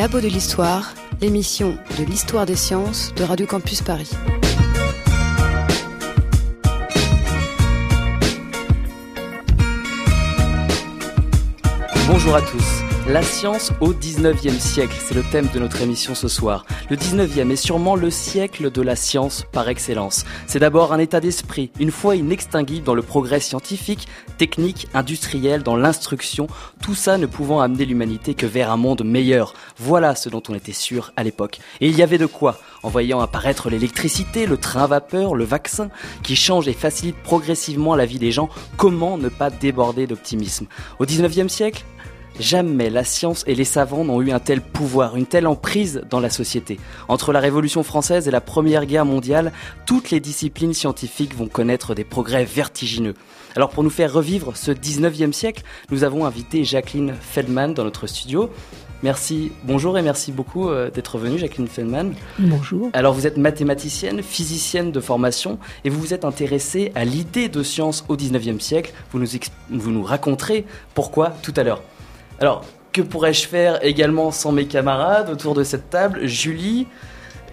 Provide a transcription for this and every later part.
Les Labos de l'Histoire, l'émission de l'histoire des sciences de Radio Campus Paris. Bonjour à tous. La science au 19e siècle, c'est le thème de notre émission ce soir. Le 19e est sûrement le siècle de la science par excellence. C'est d'abord un état d'esprit, une foi inextinguible dans le progrès scientifique, technique, industriel, dans l'instruction, tout ça ne pouvant amener l'humanité que vers un monde meilleur. Voilà ce dont on était sûr à l'époque. Et il y avait de quoi, en voyant apparaître l'électricité, le train vapeur, le vaccin, qui change et facilite progressivement la vie des gens, comment ne pas déborder d'optimisme? Au 19e siècle, Jamais la science et les savants n'ont eu un tel pouvoir, une telle emprise dans la société. Entre la Révolution française et la Première Guerre mondiale, toutes les disciplines scientifiques vont connaître des progrès vertigineux. Alors pour nous faire revivre ce 19e siècle, nous avons invité Jacqueline Feldman dans notre studio. Merci, bonjour et merci beaucoup euh, d'être venue, Jacqueline Feldman. Bonjour. Alors vous êtes mathématicienne, physicienne de formation et vous vous êtes intéressée à l'idée de science au 19e siècle. Vous nous, vous nous raconterez pourquoi tout à l'heure. Alors, que pourrais-je faire également sans mes camarades autour de cette table? Julie,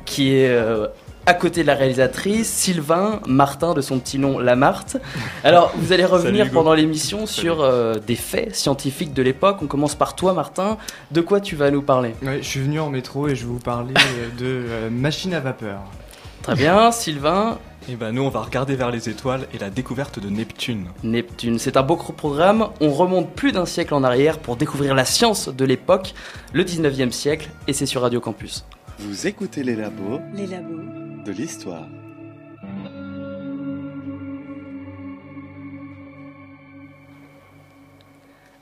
qui est euh, à côté de la réalisatrice, Sylvain, Martin de son petit nom Lamarthe. Alors, vous allez revenir pendant l'émission sur euh, des faits scientifiques de l'époque. On commence par toi, Martin. De quoi tu vas nous parler? Je suis venu en métro et je vais vous parler euh, de machines à vapeur. Très bien, Sylvain. Et eh ben nous on va regarder vers les étoiles et la découverte de Neptune. Neptune, c'est un beau programme. On remonte plus d'un siècle en arrière pour découvrir la science de l'époque, le 19e siècle, et c'est sur Radio Campus. Vous écoutez les labos. Les labos. De l'histoire.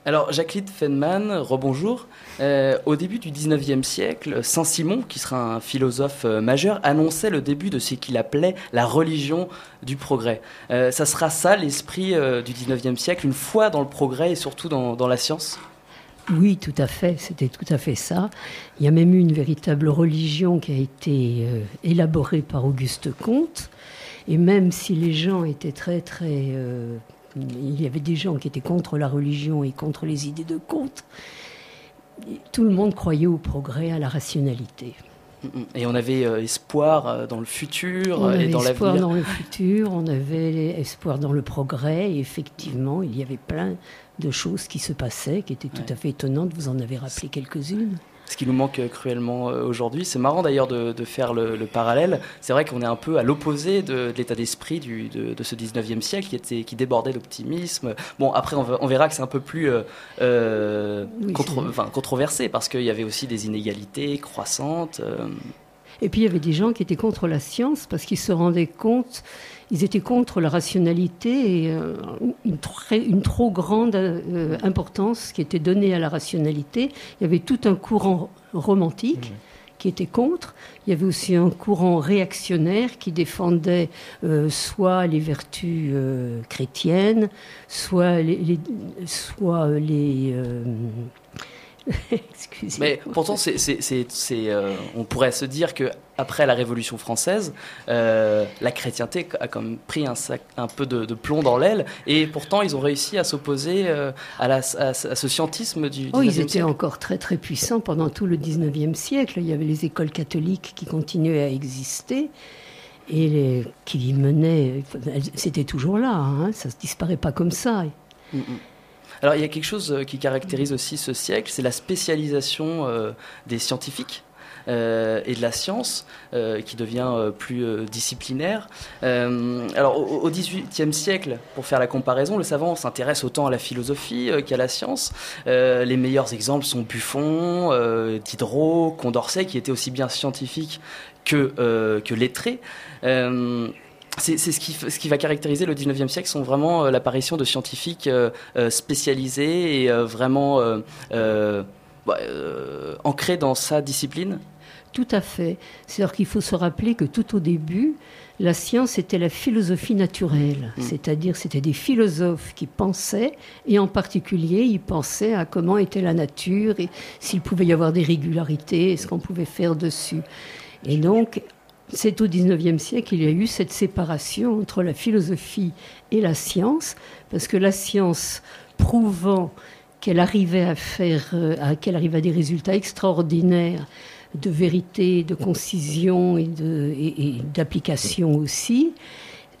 Alors, Jacqueline Feynman, rebonjour. Euh, au début du 19e siècle, Saint-Simon, qui sera un philosophe euh, majeur, annonçait le début de ce qu'il appelait la religion du progrès. Euh, ça sera ça l'esprit du 19e siècle, une foi dans le progrès et surtout dans, la science? Oui, tout à fait, c'était tout à fait ça. Il y a même eu une véritable religion qui a été élaborée par Auguste Comte. Et même si les gens étaient très, très il y avait des gens qui étaient contre la religion et contre les idées de Comte. Tout le monde croyait au progrès, à la rationalité. Et on avait euh, espoir euh, dans le futur on et dans l'avenir. espoir dans le futur, on avait espoir dans le progrès. Et effectivement, il y avait plein de choses qui se passaient, qui étaient tout à fait étonnantes. Vous en avez rappelé quelques-unes ce qui nous manque euh, cruellement euh, aujourd'hui. C'est marrant d'ailleurs de, faire le, parallèle. C'est vrai qu'on est un peu à l'opposé de, l'état d'esprit de, ce 19e siècle qui, était, qui débordait d'optimisme. Bon, après, on, verra que c'est un peu plus euh, controversé parce qu'il y avait aussi des inégalités croissantes. Et puis il y avait des gens qui étaient contre la science parce qu'ils se rendaient compte ils étaient contre la rationalité et euh, une, trop grande euh, importance qui était donnée à la rationalité. Il y avait tout un courant romantique. Mmh. qui était contre. Il y avait aussi un courant réactionnaire qui défendait euh, soit les vertus chrétiennes, soit les, soit les Mais pourtant, c'est, euh, on pourrait se dire que après la Révolution française, euh, la chrétienté a comme pris un, sac, un peu de, plomb dans l'aile, et pourtant ils ont réussi à s'opposer euh, à, la, à, ce scientisme du. Oh, ils étaient encore très très puissants pendant tout le 19e siècle. Il y avait les écoles catholiques qui continuaient à exister et les, qui menaient. C'était toujours là, hein, ça ne se disparaît pas comme ça. Mm, mm. Alors il y a quelque chose euh, qui caractérise aussi ce siècle, c'est la spécialisation euh, des scientifiques. Euh, et de la science qui devient plus disciplinaire. alors au XVIIIe siècle, pour faire la comparaison, le savant s'intéresse autant à la philosophie qu'à la science. les meilleurs exemples sont Buffon, Diderot, Condorcet, qui étaient aussi bien scientifiques que, que lettrés c'est ce qui, ce qui va caractériser le 19e siècle, sont vraiment euh, l'apparition de scientifiques euh, euh, spécialisés et vraiment bah, ancrés dans sa discipline Tout à fait. C'est-à-dire qu'il faut se rappeler que tout au début, la science était la philosophie naturelle, mm. c'est-à-dire c'était des philosophes qui pensaient, et en particulier ils pensaient à comment était la nature et s'il pouvait y avoir des régularités, ce qu'on pouvait faire dessus. Et donc, c'est au XIXe siècle qu'il y a eu cette séparation entre la philosophie et la science, parce que la science prouvant qu'elle arrivait à faire, euh, à, qu'elle arrivait à des résultats extraordinaires de vérité, de concision et, d'application aussi,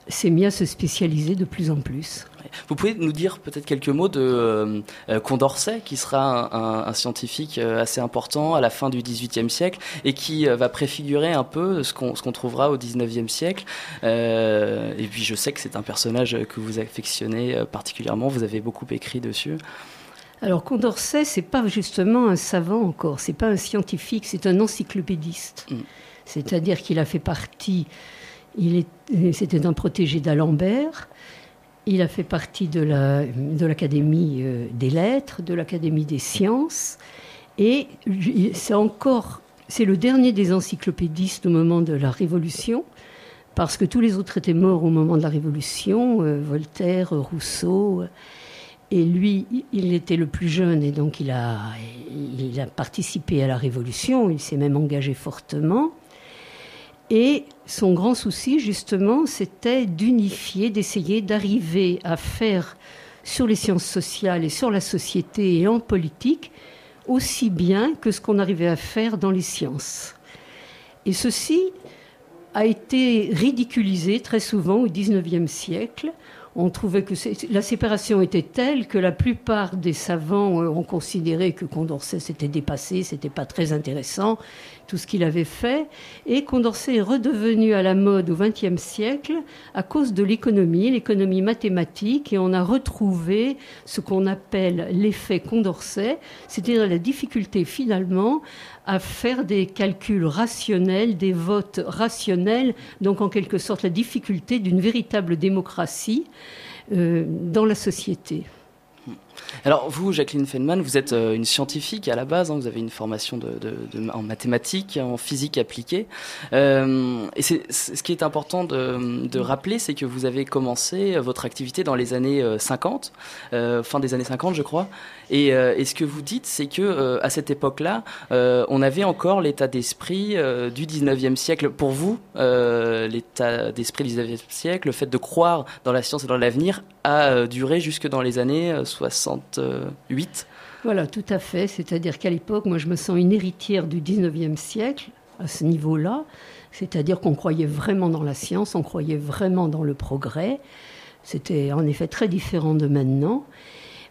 s'est mis à se spécialiser de plus en plus. Vous pouvez nous dire peut-être quelques mots de euh, euh, Condorcet, qui sera un, scientifique euh, assez important à la fin du XVIIIe siècle et qui va préfigurer un peu ce qu'on trouvera au XIXe siècle. et puis je sais que c'est un personnage que vous affectionnez particulièrement, vous avez beaucoup écrit dessus. Alors Condorcet, c'est pas justement un savant encore, c'est pas un scientifique, c'est un encyclopédiste. Mm. C'est-à-dire qu'il a fait partie, c'était un protégé d'Alembert, il a fait partie de l'Académie la, de des lettres, de l'Académie des sciences, et c'est encore, c'est le dernier des encyclopédistes au moment de la Révolution, parce que tous les autres étaient morts au moment de la Révolution, euh, Voltaire, Rousseau. Et lui, il était le plus jeune et donc il a, il a participé à la Révolution, il s'est même engagé fortement. Et son grand souci, justement, c'était d'unifier, d'essayer d'arriver à faire sur les sciences sociales et sur la société et en politique aussi bien que ce qu'on arrivait à faire dans les sciences. Et ceci a été ridiculisé très souvent au XIXe siècle on trouvait que la séparation était telle que la plupart des savants euh, ont considéré que Condorcet s'était dépassé, c'était pas très intéressant, tout ce qu'il avait fait. Et Condorcet est redevenu à la mode au XXe siècle à cause de l'économie, l'économie mathématique, et on a retrouvé ce qu'on appelle l'effet Condorcet, c'est-à-dire la difficulté finalement à faire des calculs rationnels, des votes rationnels, donc en quelque sorte la difficulté d'une véritable démocratie euh, dans la société. Alors vous, Jacqueline Feynman, vous êtes euh, une scientifique à la base, hein, vous avez une formation en mathématiques, en physique appliquée. Euh, et ce qui est important de, rappeler, c'est que vous avez commencé votre activité dans les années 50, fin des années 50 je crois, et, euh, et, ce que vous dites, c'est que euh, à cette époque-là, euh, on avait encore l'état d'esprit du 19e siècle. Pour vous, l'état d'esprit du 19e siècle, le fait de croire dans la science et dans l'avenir, a duré jusque dans les années 68 Voilà, tout à fait. C'est-à-dire qu'à l'époque, moi, je me sens une héritière du 19e siècle à ce niveau-là. C'est-à-dire qu'on croyait vraiment dans la science, on croyait vraiment dans le progrès. C'était en effet très différent de maintenant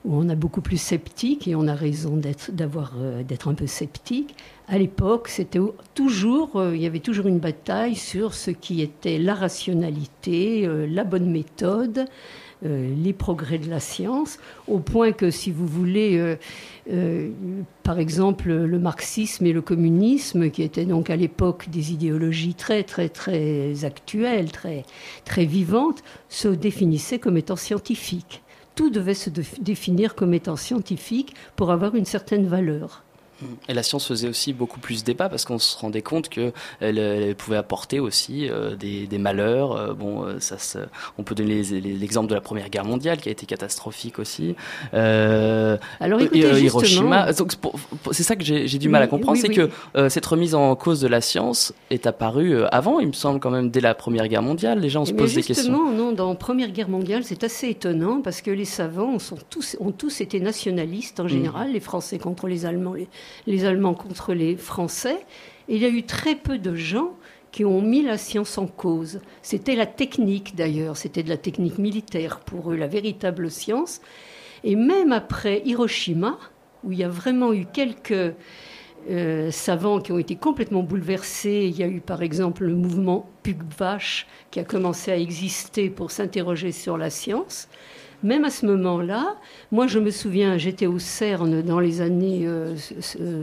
où on a beaucoup plus sceptique et on a raison d'être, euh, d'être un peu sceptique. À l'époque, c'était toujours, euh, il y avait toujours une bataille sur ce qui était la rationalité, euh, la bonne méthode, les progrès de la science, au point que, si vous voulez, par exemple, le marxisme et le communisme, qui étaient donc à l'époque des idéologies très, très, très actuelles, très, très vivantes, se définissaient comme étant scientifiques tout devait se définir comme étant scientifique pour avoir une certaine valeur. Et la science faisait aussi beaucoup plus débat parce qu'on se rendait compte qu'elle elle pouvait apporter aussi euh, des, malheurs. Euh, bon, euh, on peut donner l'exemple de la Première Guerre mondiale qui a été catastrophique aussi. Alors écoutez, Hiroshima. C'est ça que j'ai du mal à comprendre, c'est que cette remise en cause de la science est apparue avant, il me semble quand même dès la Première Guerre mondiale. Les gens se posent des questions. Justement, non, dans Première Guerre mondiale, c'est assez étonnant parce que les savants sont tous, ont tous été nationalistes en mm. général, les Français contre les Allemands. Les, les Allemands contre les Français. il y a eu très peu de gens qui ont mis la science en cause. C'était la technique d'ailleurs, c'était de la technique militaire pour eux, la véritable science. Et même après Hiroshima, où il y a vraiment eu quelques euh, savants qui ont été complètement bouleversés, il y a eu par exemple le mouvement Pugwash qui a commencé à exister pour s'interroger sur la science même à ce moment-là, moi je me souviens, j'étais au CERN dans les années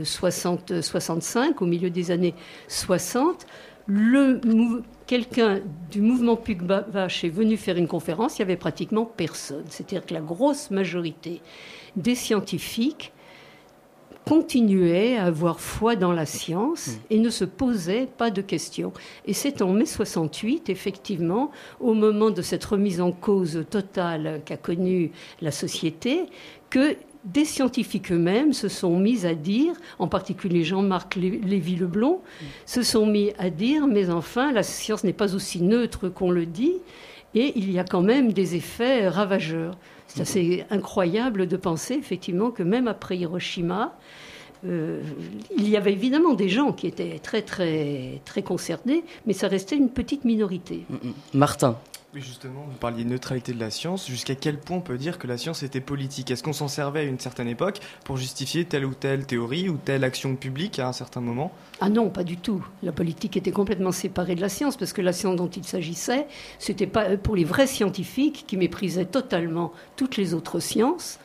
60, euh, 65, euh, au milieu des années 60. quelqu'un du mouvement Pugbash est venu faire une conférence, il n'y avait pratiquement personne. C'est-à-dire que la grosse majorité des scientifiques continuait à avoir foi dans la science et ne se posait pas de questions. Et c'est en mai 68, effectivement, au moment de cette remise en cause totale qu'a connue la société, que des scientifiques eux-mêmes se sont mis à dire, en particulier Jean-Marc Lévy-Leblond, hmm. se sont mis à dire, mais enfin, la science n'est pas aussi neutre qu'on le dit, Et il y a quand même des effets ravageurs. C'est assez incroyable de penser effectivement que même après Hiroshima, euh, il y avait évidemment des gens qui étaient très très très concernés, mais ça restait une petite minorité. Mm, mm. Martin. Oui, justement, vous parliez de neutralité de la science. Jusqu'à quel point on peut dire que la science était politique? Est-ce qu'on s'en servait à une certaine époque pour justifier telle ou telle théorie ou telle action publique à un certain moment? Ah non, pas du tout. La politique était complètement séparée de la science parce que la science dont il s'agissait, c'était pas pour les vrais scientifiques qui méprisaient totalement toutes les autres sciences.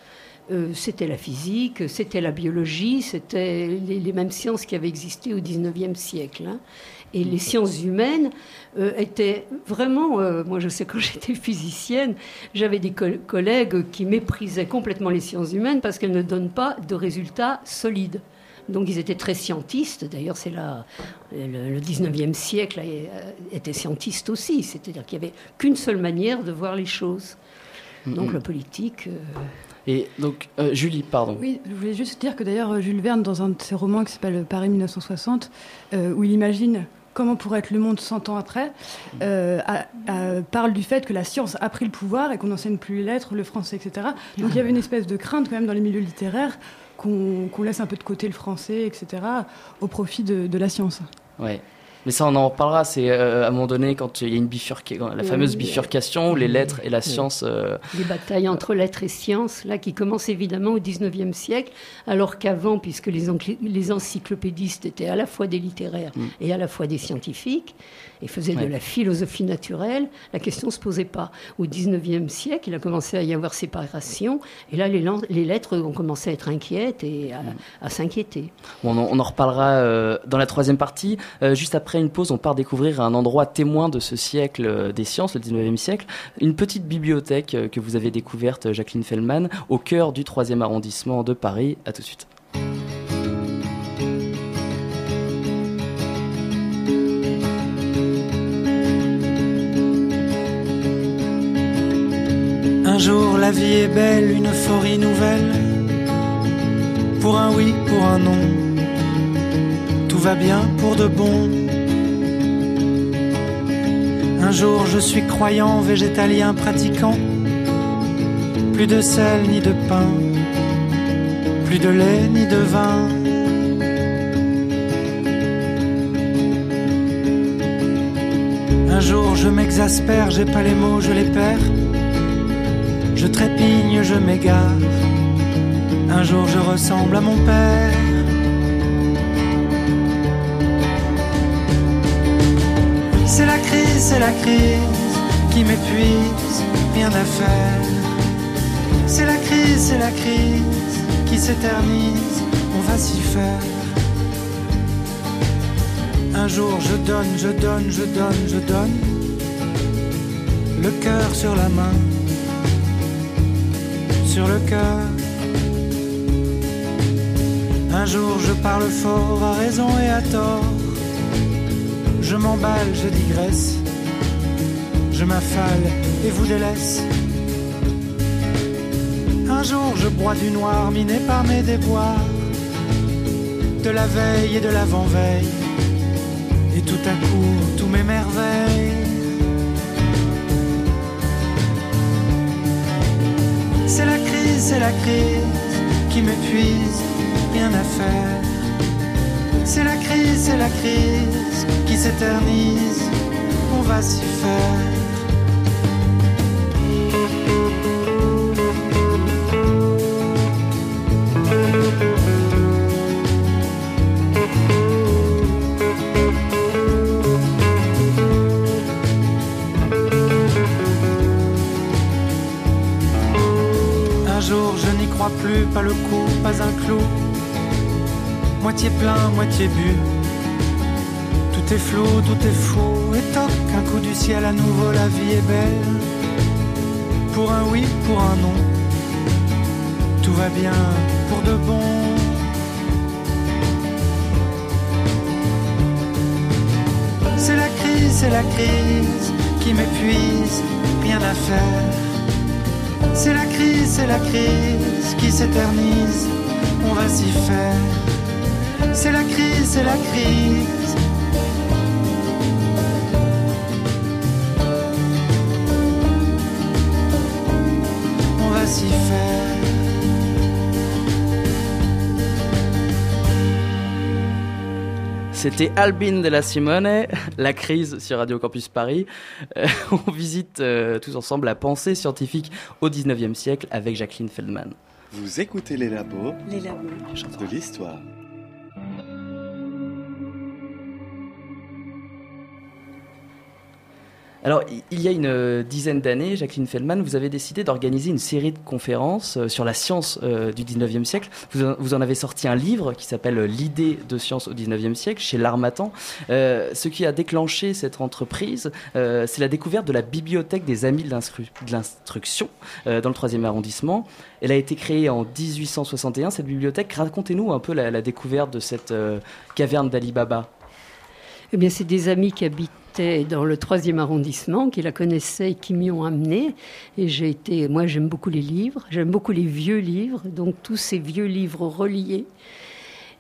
Euh, c'était la physique, c'était la biologie, c'était les, mêmes sciences qui avaient existé au XIXe siècle. Hein. Et les sciences humaines euh, étaient vraiment, euh, moi je sais quand j'étais physicienne, j'avais des collègues qui méprisaient complètement les sciences humaines parce qu'elles ne donnent pas de résultats solides. Donc ils étaient très scientistes. D'ailleurs, c'est là le, 19e siècle était scientiste aussi. C'est-à-dire qu'il n'y avait qu'une seule manière de voir les choses. Donc la politique. Et donc, euh, Julie, pardon. Oui, je voulais juste dire que d'ailleurs, euh, Jules Verne, dans un de ses romans qui s'appelle Paris 1960, euh, où il imagine comment pourrait être le monde 100 ans après, parle du fait que la science a pris le pouvoir et qu'on n'enseigne plus les lettres, le français, etc. Donc il y avait une espèce de crainte quand même dans les milieux littéraires qu'on laisse un peu de côté le français, etc., au profit de, de la science. Ouais. Mais ça, on en reparlera. C'est euh, à un moment donné quand il y a une bifurcation, la fameuse bifurcation, les lettres et la science. Euh, les batailles entre lettres et sciences, là, qui commencent évidemment au 19e siècle, alors qu'avant, puisque les, les, encyclopédistes étaient à la fois des littéraires mm. et à la fois des scientifiques, et faisaient de la philosophie naturelle, la question ne se posait pas. Au 19e siècle, il a commencé à y avoir séparation, et là, les, les lettres ont commencé à être inquiètes et à, mm. s'inquiéter. on, en, reparlera euh, dans la troisième partie. juste après après une pause, on part découvrir un endroit témoin de ce siècle euh, des sciences, le 19e siècle, une petite bibliothèque euh, que vous avez découverte, Jacqueline Fellman, au cœur du 3e arrondissement de Paris. A tout de suite. Un jour la vie est belle, une euphorie nouvelle. Pour un oui, pour un non. Tout va bien pour de bon. Un jour je suis croyant, végétalien, pratiquant. Plus de sel ni de pain, plus de lait ni de vin. Un jour je m'exaspère, j'ai pas les mots, je les perds. Je trépigne, je m'égare. Un jour je ressemble à mon père. C'est la crise qui m'épuise, rien à faire. C'est la crise, c'est la crise qui s'éternise, on va s'y faire. Un jour je donne, je donne, je donne, je donne, le cœur sur la main, sur le cœur. Un jour je parle fort à raison et à tort je m'emballe, je digresse. Je m'affale et vous délaisse. Un jour je bois du noir miné par mes déboires. De la veille et de l'avant-veille. Et tout à coup, tous mes merveilles. C'est la crise, c'est la crise qui m'épuise, rien à faire. C'est la crise, c'est la crise qui s'éternise, on va s'y faire. Pas le coup, pas un clou moitié plein, moitié bu. Tout est flou, tout est fou, et toc, un coup du ciel à nouveau, la vie est belle. Pour un oui, pour un non, tout va bien pour de bon. C'est la crise, c'est la crise qui m'épuise, rien à faire. C'est la crise, c'est la crise qui s'éternise, on va s'y faire. C'est la crise, c'est la crise. C'était Albin de la Simone, la crise sur Radio Campus Paris. Euh, on visite euh, tous ensemble la pensée scientifique au 19e siècle avec Jacqueline Feldman. Vous écoutez les labos Les labos. de l'histoire. Alors, il y a une euh, dizaine d'années, Jacqueline Feldman, vous avez décidé d'organiser une série de conférences euh, sur la science euh, du 19e siècle. Vous en, avez sorti un livre qui s'appelle L'idée de science au 19e siècle chez L'Armatan. Ce qui a déclenché cette entreprise, c'est la découverte de la bibliothèque des Amis de l'instru- de l'Instruction dans le 3e arrondissement. Elle a été créée en 1861, cette bibliothèque. Racontez-nous un peu la, la découverte de cette caverne d'Ali Baba. Eh bien, c'est des amis qui dans le troisième arrondissement, qui la connaissaient et qui m'y ont amené. Et j'ai été, moi, j'aime beaucoup les livres, j'aime beaucoup les vieux livres, donc tous ces vieux livres reliés.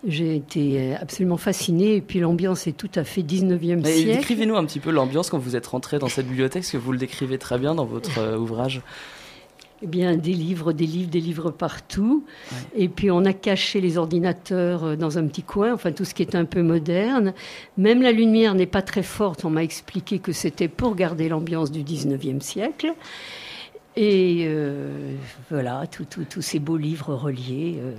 J'ai été euh, absolument fascinée. Et puis l'ambiance est tout à fait 19e Et siècle. Décrivez-nous un petit peu l'ambiance quand vous êtes rentré dans cette bibliothèque, parce que vous le décrivez très bien dans votre euh, ouvrage. Eh bien, des livres, des livres, des livres partout. Et puis, on a caché les ordinateurs euh, dans un petit coin, enfin, tout ce qui est un peu moderne. Même la lumière n'est pas très forte. On m'a expliqué que c'était pour garder l'ambiance du 19e siècle. Et euh, voilà, tous ces beaux livres reliés. euh,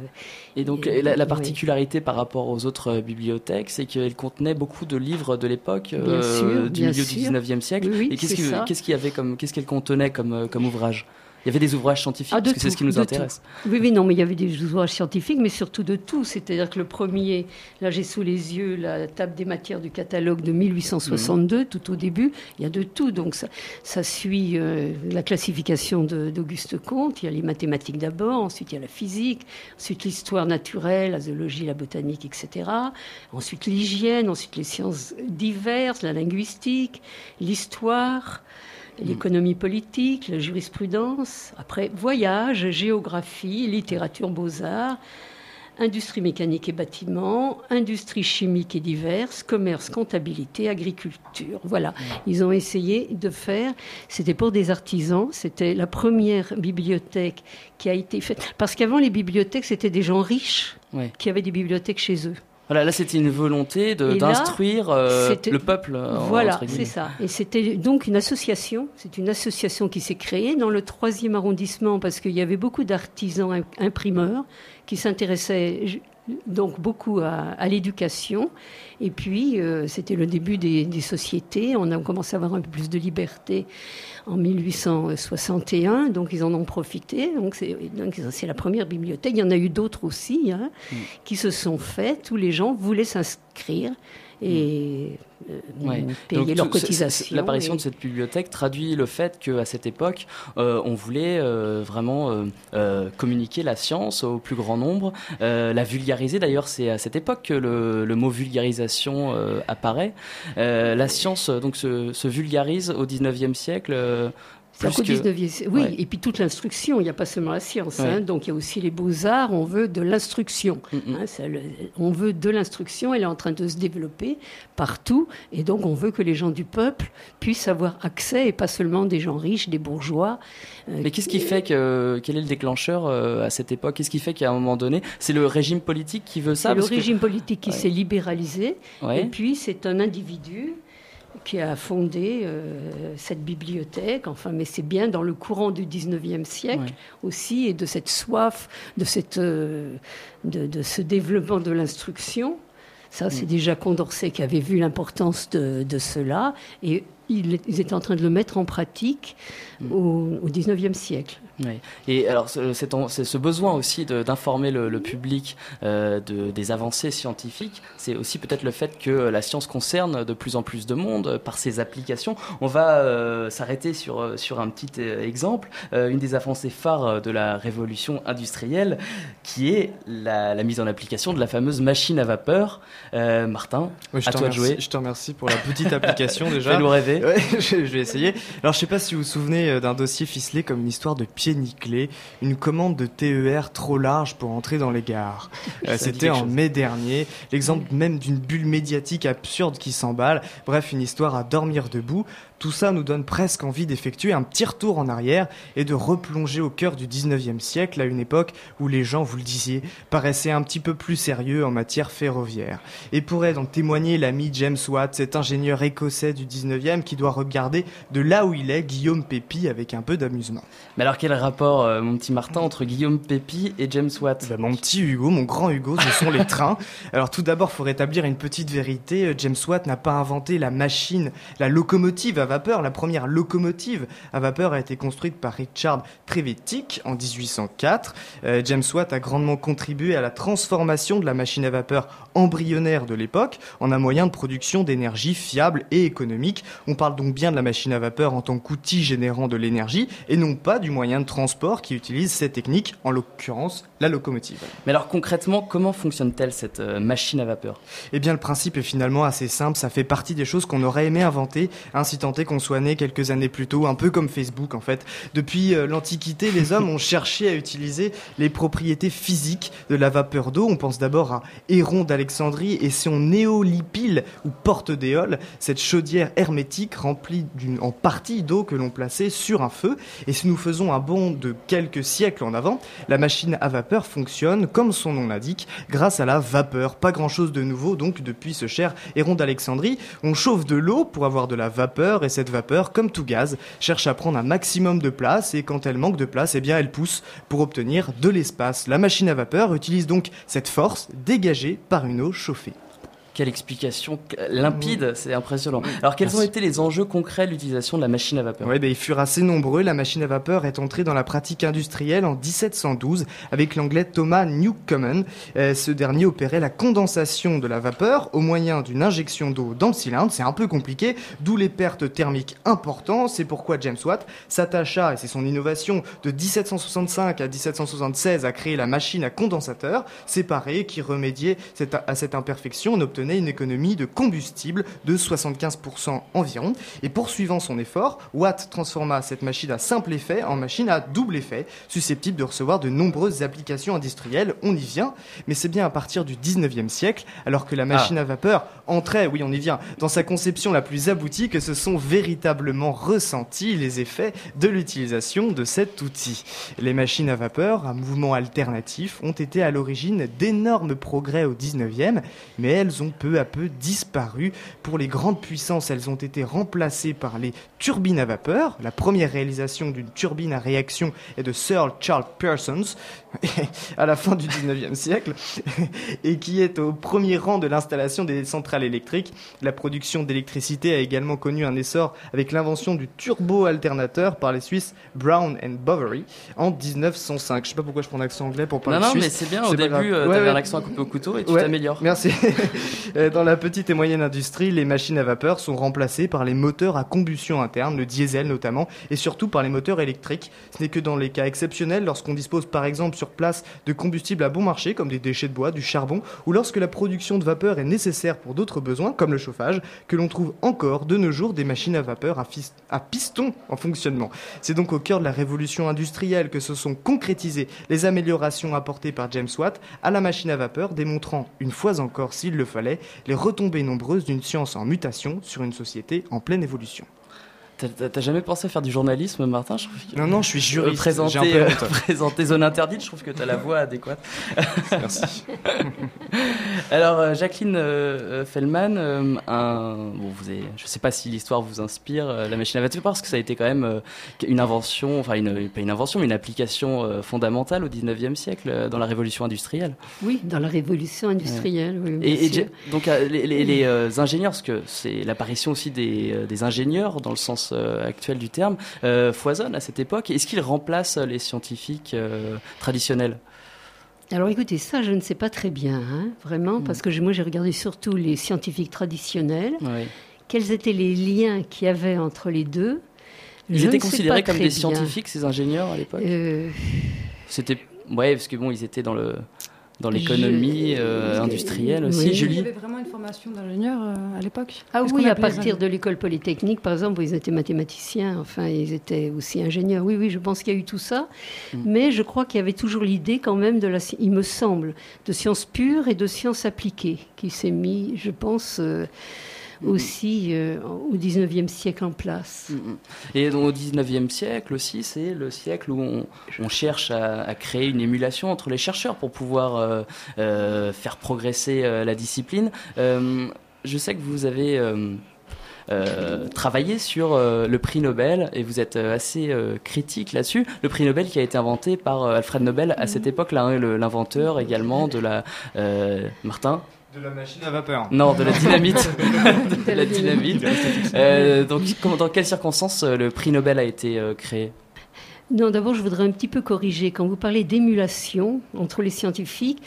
Et donc, Et- la, la oui. particularité par rapport aux autres bibliothèques, c'est qu'elle contenait beaucoup de livres de l'époque, euh, du milieu sûr. du 19e siècle. Oui, oui, Et qu'est-ce qu'il qu'il y avait comme, qu'est-ce qu'elle contenait comme, comme ouvrage? Il y avait des ouvrages scientifiques, Ah, parce que c'est ce qui nous intéresse. Oui, oui, non, mais il y avait des ouvrages scientifiques, mais surtout de tout. C'est-à-dire que le premier, là j'ai sous les yeux la table des matières du catalogue de 1862, tout au début, il y a de tout. Donc ça, ça suit euh, la classification d'Auguste Comte, il y a les mathématiques d'abord, ensuite il y a la physique, ensuite l'histoire naturelle, la zoologie, la botanique, etc. Ensuite l'hygiène, ensuite les sciences diverses, la linguistique, l'histoire l'économie politique, la jurisprudence, après voyage, géographie, littérature, beaux-arts, industrie mécanique et bâtiment, industrie chimique et diverses, commerce, comptabilité, agriculture. Voilà, ils ont essayé de faire, c'était pour des artisans, c'était la première bibliothèque qui a été faite, parce qu'avant les bibliothèques, c'était des gens riches Ouais. qui avaient des bibliothèques chez eux. Voilà, là, c'était une volonté d'instruire euh, le peuple. euh, Voilà, c'est ça. Et c'était donc une association. C'est une association qui s'est créée dans le troisième arrondissement parce qu'il y avait beaucoup d'artisans im- imprimeurs qui s'intéressaient donc beaucoup à, à l'éducation. Et puis, euh, c'était le début des, des sociétés. On a commencé à avoir un peu plus de liberté en 1861. Donc, ils en ont profité. Donc, c'est la première bibliothèque. Il y en a eu d'autres aussi hein, qui se sont faites. Tous les gens voulaient s'inscrire et euh, Ouais. payer Donc, leurs cotisations. L'apparition et- de cette bibliothèque traduit le fait qu'à cette époque, euh, on voulait euh, vraiment euh, euh, communiquer la science au plus grand nombre, euh, la vulgariser. D'ailleurs, c'est à cette époque que le, le mot vulgarisation euh, apparaît. Euh, la science donc se, se vulgarise au 19e siècle. Plus que- 19e siècle. Oui, Ouais. et puis toute l'instruction, il n'y a pas seulement la science. Ouais. hein. donc il y a aussi les beaux-arts, on veut de l'instruction. Mm, mm. hein. Ça, le- on veut de l'instruction, elle est en train de se développer partout. Et donc on veut que les gens du peuple puissent avoir accès, et pas seulement des gens riches, des bourgeois. euh, Mais qu'est-ce qui fait que quel est le déclencheur euh, à cette époque? Qu'est-ce qui fait qu'à un moment donné, c'est le régime politique qui veut ça? C'est le que- régime politique qui Ouais. s'est libéralisé. Et puis, c'est un individu qui a fondé euh, cette bibliothèque. Enfin, mais c'est bien dans le courant du 19e siècle Ouais. aussi, et de cette soif, de, cette, euh, de, de ce développement de l'instruction. Ça, c'est déjà Condorcet qui avait vu l'importance de, de cela. Et ils, ils étaient en train de le mettre en pratique au, au 19e siècle. Oui. Et alors, c'est ce besoin aussi d'informer le, le public euh, de, des avancées scientifiques, c'est aussi peut-être le fait que la science concerne de plus en plus de monde par ses applications. On va euh, s'arrêter sur, euh, sur un petit exemple, euh, une des avancées phares de la révolution industrielle, qui est la, la mise en application de la fameuse machine à vapeur. Martin, je, à toi de jouer. je te remercie pour la petite application déjà. Fais-nous rêver. essayer. Ouais, je, je vais essayer. Alors, je sais pas si vous vous souvenez d'un dossier ficelé comme une histoire de pied nickelé, une commande de TER trop large pour entrer dans les gares. Euh, C'était en chose. mai dernier. L'exemple même d'une bulle médiatique absurde qui s'emballe. Bref, une histoire à dormir debout. Tout ça nous donne presque envie d'effectuer un petit retour en arrière et de replonger au cœur du 19e siècle, à une époque où les gens, vous le disiez, paraissaient un petit peu plus sérieux en matière ferroviaire. Et pourrait en témoigner l'ami James Watt, cet ingénieur écossais du 19e qui doit regarder de là où il est Guillaume Pépi avec un peu d'amusement. Mais alors quel rapport, euh, mon petit Martin, entre Guillaume Pépi et James Watt? Ben, mon petit Hugo, mon grand Hugo, ce sont les trains. Alors tout d'abord, faut rétablir une petite vérité. James Watt n'a pas inventé la machine, la locomotive vapeur. La première locomotive à vapeur a été construite par Richard Trevithick en 1804. Euh, James Watt a grandement contribué à la transformation de la machine à vapeur embryonnaire de l'époque en un moyen de production d'énergie fiable et économique. On parle donc bien de la machine à vapeur en tant qu'outil générant de l'énergie et non pas du moyen de transport qui utilise cette technique, en l'occurrence la locomotive. Mais alors concrètement, comment fonctionne-t-elle cette euh, machine à vapeur? Eh bien, le principe est finalement assez simple. Ça fait partie des choses qu'on aurait aimé inventer, ainsi qu'on soit né quelques années plus tôt, un peu comme Facebook en fait. Depuis euh, l'Antiquité, les hommes ont cherché à utiliser les propriétés physiques de la vapeur d'eau. On pense d'abord à Héron d'Alexandrie et son néolipile ou porte-d'éole, cette chaudière hermétique remplie d'une, en partie d'eau que l'on plaçait sur un feu. Et si nous faisons un bond de quelques siècles en avant, la machine à vapeur fonctionne, comme son nom l'indique, grâce à la vapeur. Pas grand chose de nouveau donc depuis ce cher Héron d'Alexandrie. On chauffe de l'eau pour avoir de la vapeur et cette vapeur, comme tout gaz, cherche à prendre un maximum de place et quand elle manque de place, eh bien elle pousse pour obtenir de l'espace. La machine à vapeur utilise donc cette force dégagée par une eau chauffée. Quelle explication limpide, c'est impressionnant. Alors quels ont été les enjeux concrets de l'utilisation de la machine à vapeur? Ouais, ben, ils furent assez nombreux. La machine à vapeur est entrée dans la pratique industrielle en 1712 avec l'anglais Thomas Newcomen. Euh, ce dernier opérait la condensation de la vapeur au moyen d'une injection d'eau dans le cylindre. C'est un peu compliqué, d'où les pertes thermiques importantes. C'est pourquoi James Watt s'attacha, et c'est son innovation, de 1765 à 1776 à créer la machine à condensateur séparée qui remédiait à cette imperfection. On une économie de combustible de 75% environ. Et poursuivant son effort, Watt transforma cette machine à simple effet en machine à double effet, susceptible de recevoir de nombreuses applications industrielles. On y vient, mais c'est bien à partir du 19e siècle, alors que la machine à vapeur entrait, oui on y vient, dans sa conception la plus aboutie, que se sont véritablement ressentis les effets de l'utilisation de cet outil. Les machines à vapeur, à mouvement alternatif, ont été à l'origine d'énormes progrès au 19e, mais elles ont peu à peu disparu. Pour les grandes puissances, elles ont été remplacées par les turbines à vapeur. La première réalisation d'une turbine à réaction est de Sir Charles Parsons à la fin du 19e siècle et qui est au premier rang de l'installation des centrales électriques. La production d'électricité a également connu un essor avec l'invention du turbo-alternateur par les Suisses Brown and Bovary en 1905. Je sais pas pourquoi je prends l'accent anglais pour parler Non, non, de mais Suisse. c'est bien, au début, euh, Ouais, t'avais ouais. un accent à couper au couteau et tu Ouais, t'améliores. Merci. Euh, Dans la petite et moyenne industrie, les machines à vapeur sont remplacées par les moteurs à combustion interne, le diesel notamment, et surtout par les moteurs électriques. Ce n'est que dans les cas exceptionnels, lorsqu'on dispose par exemple sur place de combustibles à bon marché, comme des déchets de bois, du charbon, ou lorsque la production de vapeur est nécessaire pour d'autres besoins, comme le chauffage, que l'on trouve encore de nos jours des machines à vapeur à, piston en fonctionnement. C'est donc au cœur de la révolution industrielle que se sont concrétisées les améliorations apportées par James Watt à la machine à vapeur, démontrant, une fois encore s'il le fallait, les retombées nombreuses d'une science en mutation sur une société en pleine évolution. T'as- T'as t'as jamais pensé à faire du journalisme, Martin? Je trouve que- Non, non, je suis Euh, juriste. présenter, un peu euh, présenter zone interdite, je trouve que tu as la voix adéquate. Merci. Alors, euh, Jacqueline euh, euh, Fellman, euh, un, bon, vous avez, je ne sais pas si l'histoire vous inspire, euh, la machine à vapeur, parce que ça a été quand même euh, une invention, enfin, une, pas une invention, mais une application euh, fondamentale au 19e siècle euh, dans la révolution industrielle. Oui, dans la révolution industrielle. oui, bien Et, et sûr. Ja- donc, euh, les, les- les, euh, ingénieurs, parce que c'est l'apparition aussi des, euh, des ingénieurs dans le sens euh, actuel du terme, euh, foisonnent à cette époque. Est-ce qu'ils remplacent les scientifiques euh, traditionnels? Alors écoutez, ça je ne sais pas très bien, hein, vraiment, parce que moi j'ai regardé surtout les scientifiques traditionnels. Oui. Quels étaient les liens qu'il y avait entre les deux? Ils Je étaient considérés comme des bien. scientifiques, ces ingénieurs, à l'époque? Euh, C'était ouais parce que bon ils étaient dans le dans l'économie euh, industrielle aussi. Oui. Julie Il y avait vraiment une formation d'ingénieur euh, à l'époque Ah oui, à partir de l'école polytechnique, par exemple, où ils étaient mathématiciens, enfin, ils étaient aussi ingénieurs. Oui, oui, je pense qu'il y a eu tout ça. Mm. Mais je crois qu'il y avait toujours l'idée, quand même, de la, il me semble, de sciences pures et de sciences appliquées, qui s'est mis, je pense, euh. Aussi euh, au 19e siècle en place. Mhm. Et donc, au 19e siècle aussi, c'est le siècle où on, on cherche à, à créer une émulation entre les chercheurs pour pouvoir euh, euh, faire progresser la discipline. Je sais que vous avez euh, travaillé sur euh, le prix Nobel et vous êtes euh, assez critique là-dessus. Le prix Nobel qui a été inventé par Alfred Nobel à cette époque-là, hein, l'inventeur également de la... Martin De la machine à vapeur. Non, de la dynamite. de la dynamite. Euh, donc, dans quelles circonstances euh, le prix Nobel a été euh, créé? Non, d'abord, je voudrais un petit peu corriger. Quand vous parlez d'émulation entre les scientifiques,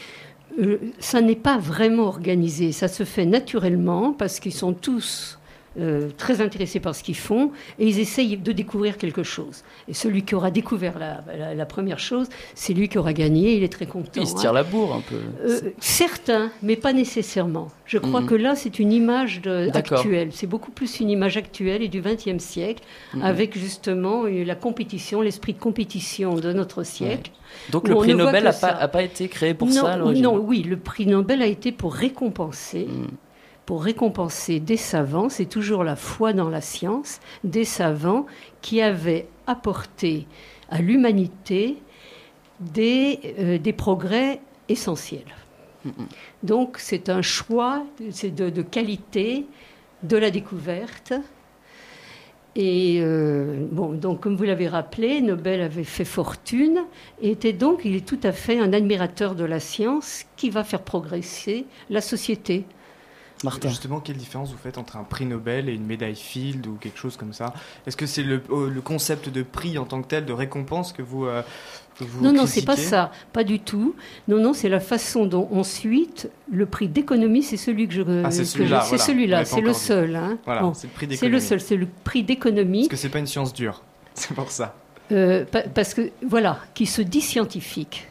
euh, ça n'est pas vraiment organisé. Ça se fait naturellement parce qu'ils sont tous euh, très intéressés par ce qu'ils font et ils essayent de découvrir quelque chose. Et celui qui aura découvert la, la- la première chose, c'est lui qui aura gagné. Il est très content. Il se hein. tire la bourre un peu. Euh, certains, mais pas nécessairement. Je crois Mhm. que là, c'est une image de- actuelle. C'est beaucoup plus une image actuelle et du XXe siècle, Mhm. avec justement la compétition, l'esprit de compétition de notre siècle. Donc le prix Nobel n'a pas, été créé pour non, ça à non, oui, le prix Nobel a été pour récompenser, Mm. Pour récompenser des savants. C'est toujours la foi dans la science, des savants qui avaient apporté à l'humanité des, euh, des progrès essentiels. Donc c'est un choix de, de qualité, de la découverte. Et euh, bon, donc comme vous l'avez rappelé, Nobel avait fait fortune et était donc, il est tout à fait un admirateur de la science qui va faire progresser la société. Martin. Justement, quelle différence vous faites entre un prix Nobel et une médaille Field ou quelque chose comme ça? Est-ce que c'est le, euh, le concept de prix en tant que tel, de récompense que vous, euh, que vous Non, non, c'est pas ça, pas du tout. Non, non, c'est la façon dont ensuite le prix d'économie, c'est celui que je. Ah, c'est celui-là, C'est voilà. c'est le dit. seul. hein. Voilà, Bon, c'est le prix c'est d'économie. le seul, c'est le prix d'économie. Parce que c'est pas une science dure. C'est pour ça. Euh, pa- parce que, voilà, qui se dit scientifique.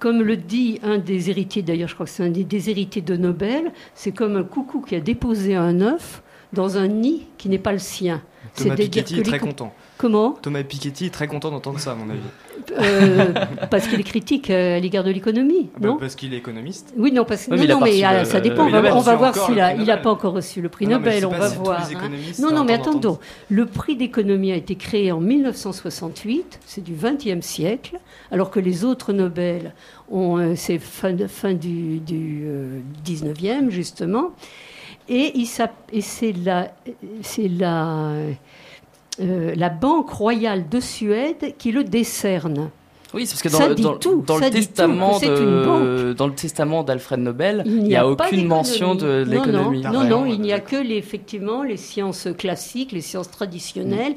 Comme le dit un des héritiers, d'ailleurs, je crois que c'est un des, héritiers de Nobel, c'est comme un coucou qui a déposé un œuf dans un nid qui n'est pas le sien. Thomas Piketty est très content. Comment? Thomas Piketty est très content d'entendre ça, à mon avis. Euh, Parce qu'il est critique euh, à l'égard de l'économie, Ah bah, non parce qu'il est économiste. Oui, non, parce non, mais ah, le- ça dépend. on va, Nobel. on va Il a voir s'il n'a pas encore reçu le prix Non, Nobel. On pas va si tous voir. hein. Non, non, mais entendent attendons. entendre Le prix d'économie a été créé en 1968. C'est du XXe siècle, alors que les autres Nobel ont euh, c'est fin, du, du euh, 19e justement. Et, il s'app- et c'est la, c'est la, euh, la Banque royale de Suède qui le décerne. Oui, c'est parce que dans, dit dans- tout, dans ça le testament de, dans le testament d'Alfred Nobel, Il n'y a, aucune mention de Non, l'économie. Non, non, vraiment, non, il n'y a que les, effectivement les sciences classiques, les sciences traditionnelles.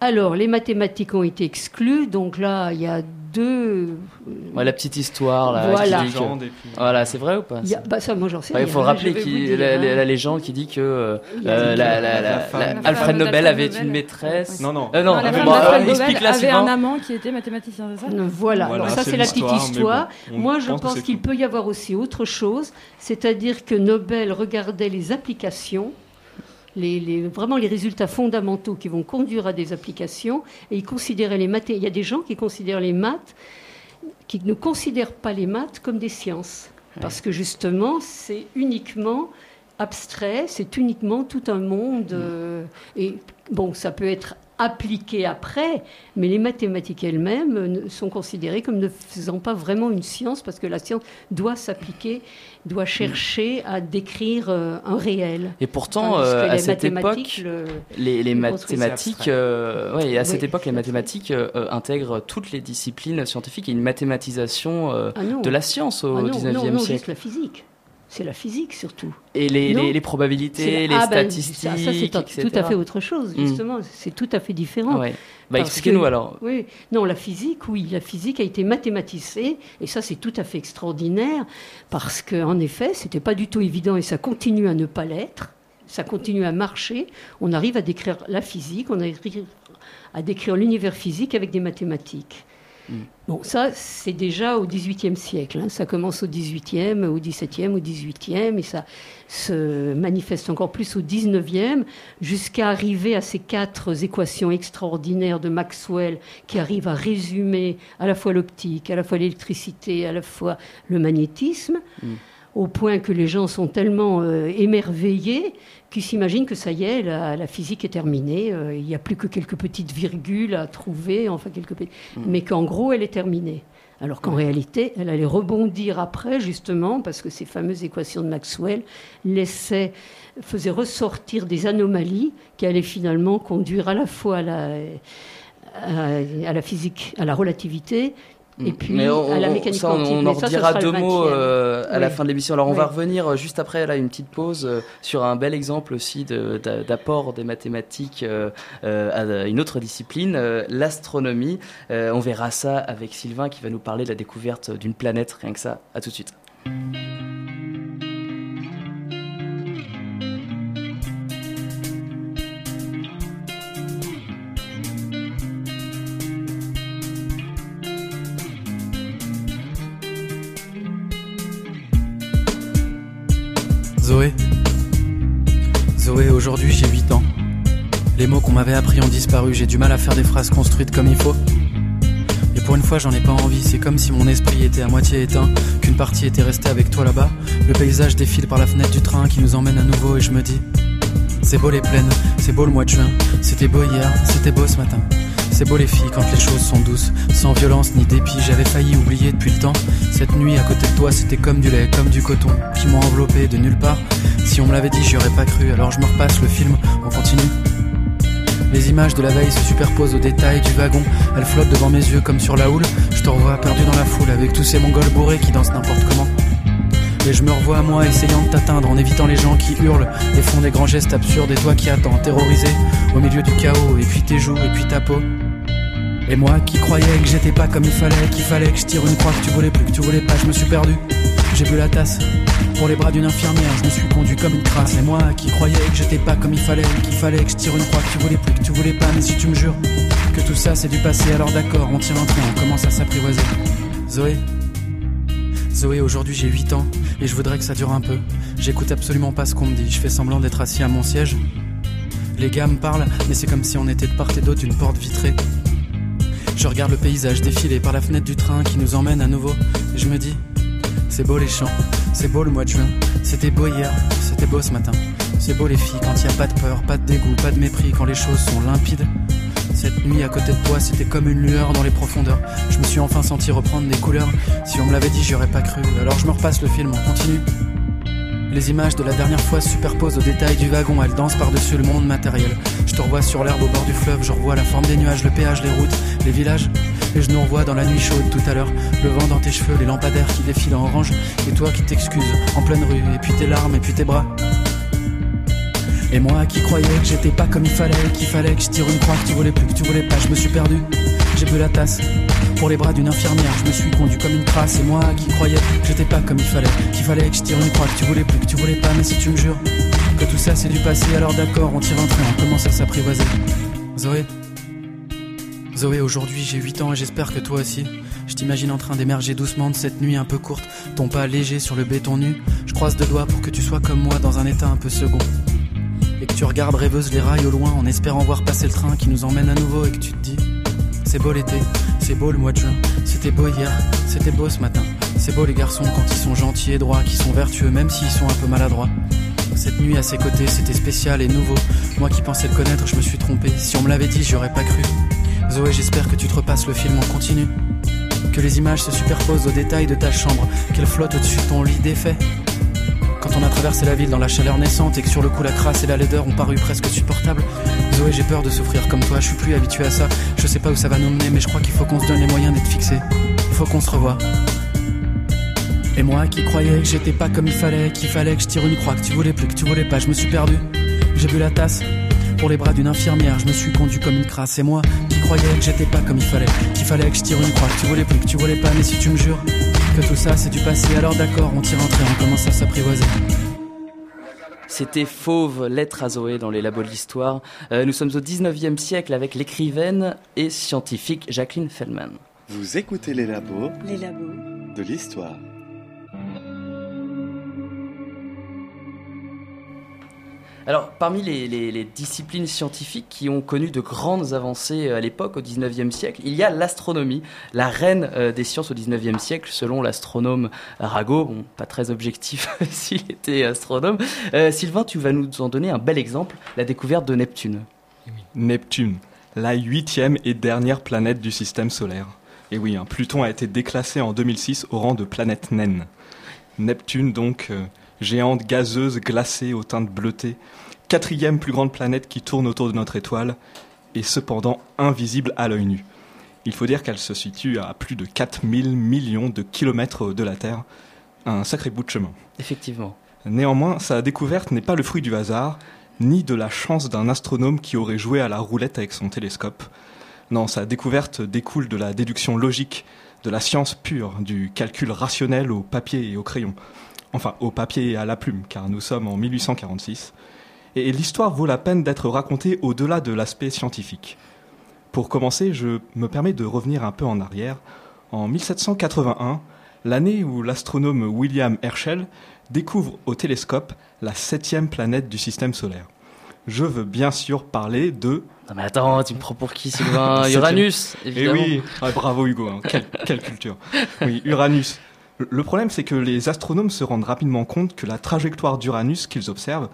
Alors, les mathématiques ont été exclues, donc là, il y a deux. Ouais, la petite histoire là. Voilà. Légende et puis- Voilà, c'est vrai ou pas? A- bah, ça, moi, j'en sais Ouais, Il faut rappeler dire, la, la- hein. la légende qui dit que euh, euh, la- la- la- la la- la Alfred Nobel avait Nobel. une maîtresse. Non, non. Euh, non, Non, la femme explique Nobel la avait un amant qui était mathématicien, c'est ça? Euh, Voilà, Voilà, alors ça c'est la petite histoire. bon, Moi je pense qu'il peut y avoir aussi autre chose, c'est-à-dire que Nobel regardait les applications, les, les- vraiment les résultats fondamentaux qui vont conduire à des applications, et il considérait les maths. Il y a des gens qui considèrent les maths, qui ne considèrent pas les maths comme des sciences, parce que justement c'est uniquement abstrait, c'est uniquement tout un monde. euh, et bon, ça peut être appliqué après, mais les mathématiques elles-mêmes sont considérées comme ne faisant pas vraiment une science, parce que la science doit s'appliquer, doit chercher à décrire euh, un réel. Et pourtant, euh, à cette époque, le- les, les le construisent mathématiques, euh, ouais, et à cette Oui, époque, les mathématiques euh, intègrent toutes les disciplines scientifiques et une mathématisation euh, Ah non. de la science au Ah non, 19e non, juste siècle. la physique. C'est la physique surtout. Et les, Non. les, les probabilités, les ah ben, statistiques, ça, ça, c'est tout à fait autre chose, Mm. justement. C'est tout à fait différent. Ah ouais. Bah, expliquez-nous que- alors. Oui, non, la physique, oui, la physique a été mathématisée, et ça c'est tout à fait extraordinaire, parce qu'en effet, c'était pas du tout évident, et ça continue à ne pas l'être, ça continue à marcher, on arrive à décrire la physique, on arrive à décrire l'univers physique avec des mathématiques. Mm. Bon, ça, c'est déjà au XVIIIe siècle. Hein. Ça commence au XVIIIe, au XVIIe, au XVIIIe, et ça se manifeste encore plus au XIXe, jusqu'à arriver à ces quatre équations extraordinaires de Maxwell qui arrivent à résumer à la fois l'optique, à la fois l'électricité, à la fois le magnétisme. Mm. Au point que les gens sont tellement euh, émerveillés qui s'imaginent que ça y est, la, physique est terminée, euh, il n'y a plus que quelques petites virgules à trouver, enfin quelques mm. mais qu'en gros elle est terminée. Alors qu'en réalité, elle allait rebondir après, justement, parce que ces fameuses équations de Maxwell laissaient, faisaient ressortir des anomalies qui allaient finalement conduire à la fois à la, à la physique, à la relativité, et puis on, à la mécanique ça, on, en dira deux mots euh, à la fin de l'émission. Alors on va revenir euh, juste après là une petite pause euh, sur un bel exemple aussi d'apport des mathématiques à une autre discipline, l'astronomie. on verra ça avec Sylvain qui va nous parler de la découverte d'une planète. Rien que ça. À tout de suite. Qu'on m'avait appris ont disparu, j'ai du mal à faire des phrases construites comme il faut. Et pour une fois, j'en ai pas envie, c'est comme si mon esprit était à moitié éteint, qu'une partie était restée avec toi là-bas. Le paysage défile par la fenêtre du train qui nous emmène à nouveau et je me dis C'est beau les plaines, c'est beau le mois de juin, c'était beau hier, c'était beau ce matin. C'est beau les filles quand les choses sont douces, sans violence ni dépit. J'avais failli oublier depuis le temps. Cette nuit à côté de toi, c'était comme du lait, comme du coton, qui m'ont enveloppé de nulle part. Si on me l'avait dit, j'y aurais pas cru. Alors je me repasse le film, on continue. Les images de la veille se superposent aux détails du wagon. Elles flottent devant mes yeux comme sur la houle. Je te revois perdu dans la foule avec tous ces mongols bourrés qui dansent n'importe comment. Et je me revois à moi essayant de t'atteindre en évitant les gens qui hurlent et font des grands gestes absurdes et toi qui attends, terrorisé au milieu du chaos, et puis tes joues, et puis ta peau. Et moi qui croyais que j'étais pas comme il fallait, qu'il fallait que je tire une croix, que tu voulais plus, que tu voulais pas, je me suis perdu. J'ai bu la tasse pour les bras d'une infirmière, je me suis conduit comme une crasse. Et moi qui croyais que j'étais pas comme il fallait, qu'il fallait que je tire une croix, que tu voulais plus, que tu voulais pas, mais si tu me jures que tout ça c'est du passé, alors d'accord, on tire un train, on commence à s'apprivoiser. Zoé, Zoé, aujourd'hui j'ai 8 ans et je voudrais que ça dure un peu. J'écoute absolument pas ce qu'on me dit, je fais semblant d'être assis à mon siège. Les gars me parlent, mais c'est comme si on était de part et d'autre d'une porte vitrée. Je regarde le paysage défiler par la fenêtre du train qui nous emmène à nouveau. Et je me dis, c'est beau les champs, c'est beau le mois de juin. C'était beau hier, c'était beau ce matin. C'est beau les filles quand il n'y a pas de peur, pas de dégoût, pas de mépris, quand les choses sont limpides. Cette nuit à côté de toi, c'était comme une lueur dans les profondeurs. Je me suis enfin senti reprendre des couleurs. Si on me l'avait dit, j'y aurais pas cru. Alors je me repasse le film, on continue. Les images de la dernière fois se superposent aux détails du wagon, elles dansent par-dessus le monde matériel. Je te revois sur l'herbe au bord du fleuve, je revois la forme des nuages, le péage, les routes, les villages. Et je nous revois dans la nuit chaude tout à l'heure, le vent dans tes cheveux, les lampadaires qui défilent en orange, et toi qui t'excuses en pleine rue, et puis tes larmes, et puis tes bras. Et moi qui croyais que j'étais pas comme il fallait, qu'il fallait que je tire une croix, que tu voulais plus, que tu voulais pas, je me suis perdu. J'ai bu la tasse pour les bras d'une infirmière, je me suis conduit comme une crasse. Et moi qui croyais que j'étais pas comme il fallait, qu'il fallait que je tire une croix, que tu voulais plus, que tu voulais pas, mais si tu me jures que tout ça c'est du passé, alors d'accord, on tire un train, on commence à s'apprivoiser? Zoé? Zoé, aujourd'hui j'ai 8 ans et j'espère que toi aussi. Je t'imagine en train d'émerger doucement de cette nuit un peu courte, ton pas léger sur le béton nu. Je croise deux doigts pour que tu sois comme moi dans un état un peu second et que tu regardes rêveuse les rails au loin en espérant voir passer le train qui nous emmène à nouveau et que tu te dis c'est beau l'été, c'est beau le mois de juin, c'était beau hier, c'était beau ce matin, c'est beau les garçons quand ils sont gentils et droits, qui sont vertueux même s'ils sont un peu maladroits. Cette nuit à ses côtés, c'était spécial et nouveau. Moi qui pensais le connaître, je me suis trompé. Si on me l'avait dit, j'aurais pas cru. Zoé, j'espère que tu te repasses le film en continu. Que les images se superposent aux détails de ta chambre, qu'elles flottent au-dessus de ton lit défait. Quand on a traversé la ville dans la chaleur naissante et que sur le coup la crasse et la laideur ont paru presque supportables. Zoé, j'ai peur de souffrir comme toi, je suis plus habitué à ça. Je sais pas où ça va nous mener, mais je crois qu'il faut qu'on se donne les moyens d'être fixé. Il faut qu'on se revoie. Et moi qui croyais que j'étais pas comme il fallait, qu'il fallait que je tire une croix, que tu voulais plus, que tu voulais pas, je me suis perdu. J'ai bu la tasse pour les bras d'une infirmière, je me suis conduit comme une crasse. Et moi qui croyais que j'étais pas comme il fallait, qu'il fallait que je tire une croix, que tu voulais plus, que tu voulais pas, mais si tu me jures que tout ça c'est du passé, alors d'accord, on tire un trait, on commence à s'apprivoiser. C'était Fauve, lettre à Zoé dans les labos de l'histoire. Euh, nous sommes au 19e siècle avec l'écrivaine et scientifique Jacqueline Feldman. Vous écoutez les labos Les labos. de l'histoire. Alors, parmi les, disciplines scientifiques qui ont connu de grandes avancées euh, à l'époque, au 19e siècle, il y a l'astronomie, la reine euh, des sciences au 19e siècle, selon l'astronome Arago. Bon, pas très objectif s'il était astronome. Euh, Sylvain, tu vas nous en donner un bel exemple, la découverte de Neptune. Neptune, la huitième et dernière planète du système solaire. Et oui, hein, Pluton a été déclassé en 2006 au rang de planète naine. Neptune, donc, géante gazeuse glacée aux teintes bleutées, quatrième plus grande planète qui tourne autour de notre étoile, et cependant invisible à l'œil nu. Il faut dire qu'elle se situe à plus de 4000 millions de kilomètres de la Terre, un sacré bout de chemin. Effectivement. Néanmoins, sa découverte n'est pas le fruit du hasard, ni de la chance d'un astronome qui aurait joué à la roulette avec son télescope. Non, sa découverte découle de la déduction logique, de la science pure, du calcul rationnel au papier et au crayon. Enfin, au papier et à la plume, car nous sommes en 1846. Et l'histoire vaut la peine d'être racontée au-delà de l'aspect scientifique. Pour commencer, je me permets de revenir un peu en arrière. En 1781, l'année où l'astronome William Herschel découvre au télescope la septième planète du système solaire. Je veux bien sûr parler de... Non mais attends, tu me prends pour qui Sylvain. Uranus, Eh évidemment. oui, Ah, bravo Hugo, hein. quelle, quelle culture. Oui, Uranus. Le- problème, c'est que les astronomes se rendent rapidement compte que la trajectoire d'Uranus qu'ils observent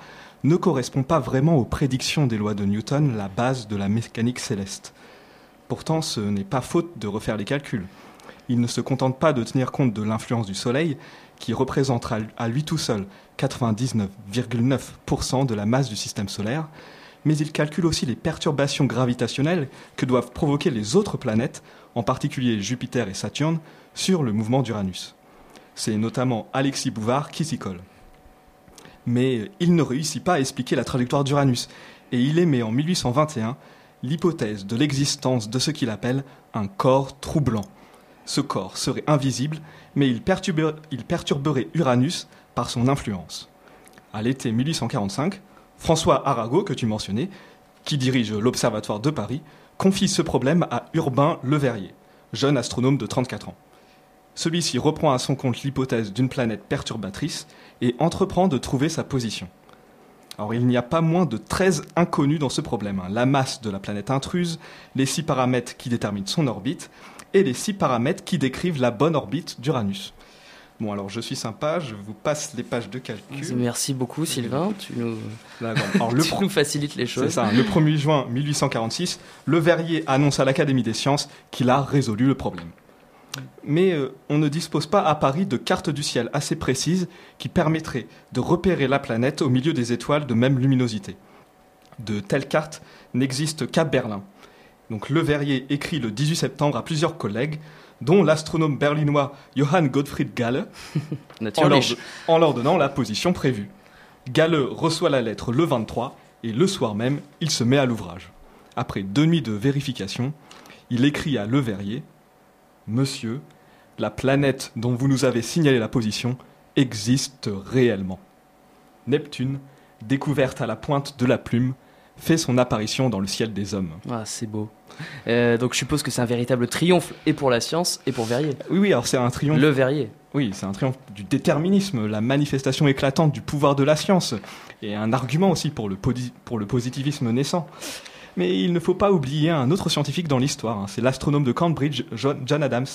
ne correspond pas vraiment aux prédictions des lois de Newton, la base de la mécanique céleste. Pourtant, ce n'est pas faute de refaire les calculs. Il ne se contente pas de tenir compte de l'influence du Soleil, qui représentera à lui tout seul 99,9% de la masse du système solaire, mais il calcule aussi les perturbations gravitationnelles que doivent provoquer les autres planètes, en particulier Jupiter et Saturne, sur le mouvement d'Uranus. C'est notamment Alexis Bouvard qui s'y colle. Mais il ne réussit pas à expliquer la trajectoire d'Uranus, et il émet en 1821 l'hypothèse de l'existence de ce qu'il appelle un corps troublant. Ce corps serait invisible, mais il, perturbe- il perturberait Uranus par son influence. À l'été 1845, François Arago, que tu mentionnais, qui dirige l'Observatoire de Paris, confie ce problème à Urbain Leverrier, jeune astronome de 34 ans. Celui-ci reprend à son compte l'hypothèse d'une planète perturbatrice et entreprend de trouver sa position. Alors il n'y a pas moins de 13 inconnus dans ce problème. hein. La masse de la planète intruse, les 6 paramètres qui déterminent son orbite et les 6 paramètres qui décrivent la bonne orbite d'Uranus. Bon alors je suis sympa, je vous passe les pages de calcul. Merci beaucoup Sylvain, tu nous. Alors, le tu pro- nous facilites les c'est choses. ça, le 1er juin 1846, Le Verrier annonce à l'Académie des sciences qu'il a résolu le problème. Mais euh, on ne dispose pas à Paris de cartes du ciel assez précises qui permettraient de repérer la planète au milieu des étoiles de même luminosité. De telles cartes n'existent qu'à Berlin. Donc Le Verrier écrit le 18 septembre à plusieurs collègues, dont l'astronome berlinois Johann Gottfried Galle, en leur, en leur donnant la position prévue. Galle reçoit la lettre le 23 et le soir même, il se met à l'ouvrage. Après deux nuits de vérification, il écrit à Le Verrier Monsieur, la planète dont vous nous avez signalé la position existe réellement. Neptune, découverte à la pointe de la plume, fait son apparition dans le ciel des hommes. Ah, c'est beau. Euh, donc je suppose que c'est un véritable triomphe et pour la science et pour Verrier. Oui, oui, alors c'est un triomphe. Le Verrier. Oui, c'est un triomphe du déterminisme, la manifestation éclatante du pouvoir de la science, et un argument aussi pour le, pour le positivisme naissant. Mais il ne faut pas oublier un autre scientifique dans l'histoire, hein, c'est l'astronome de Cambridge, John, Adams,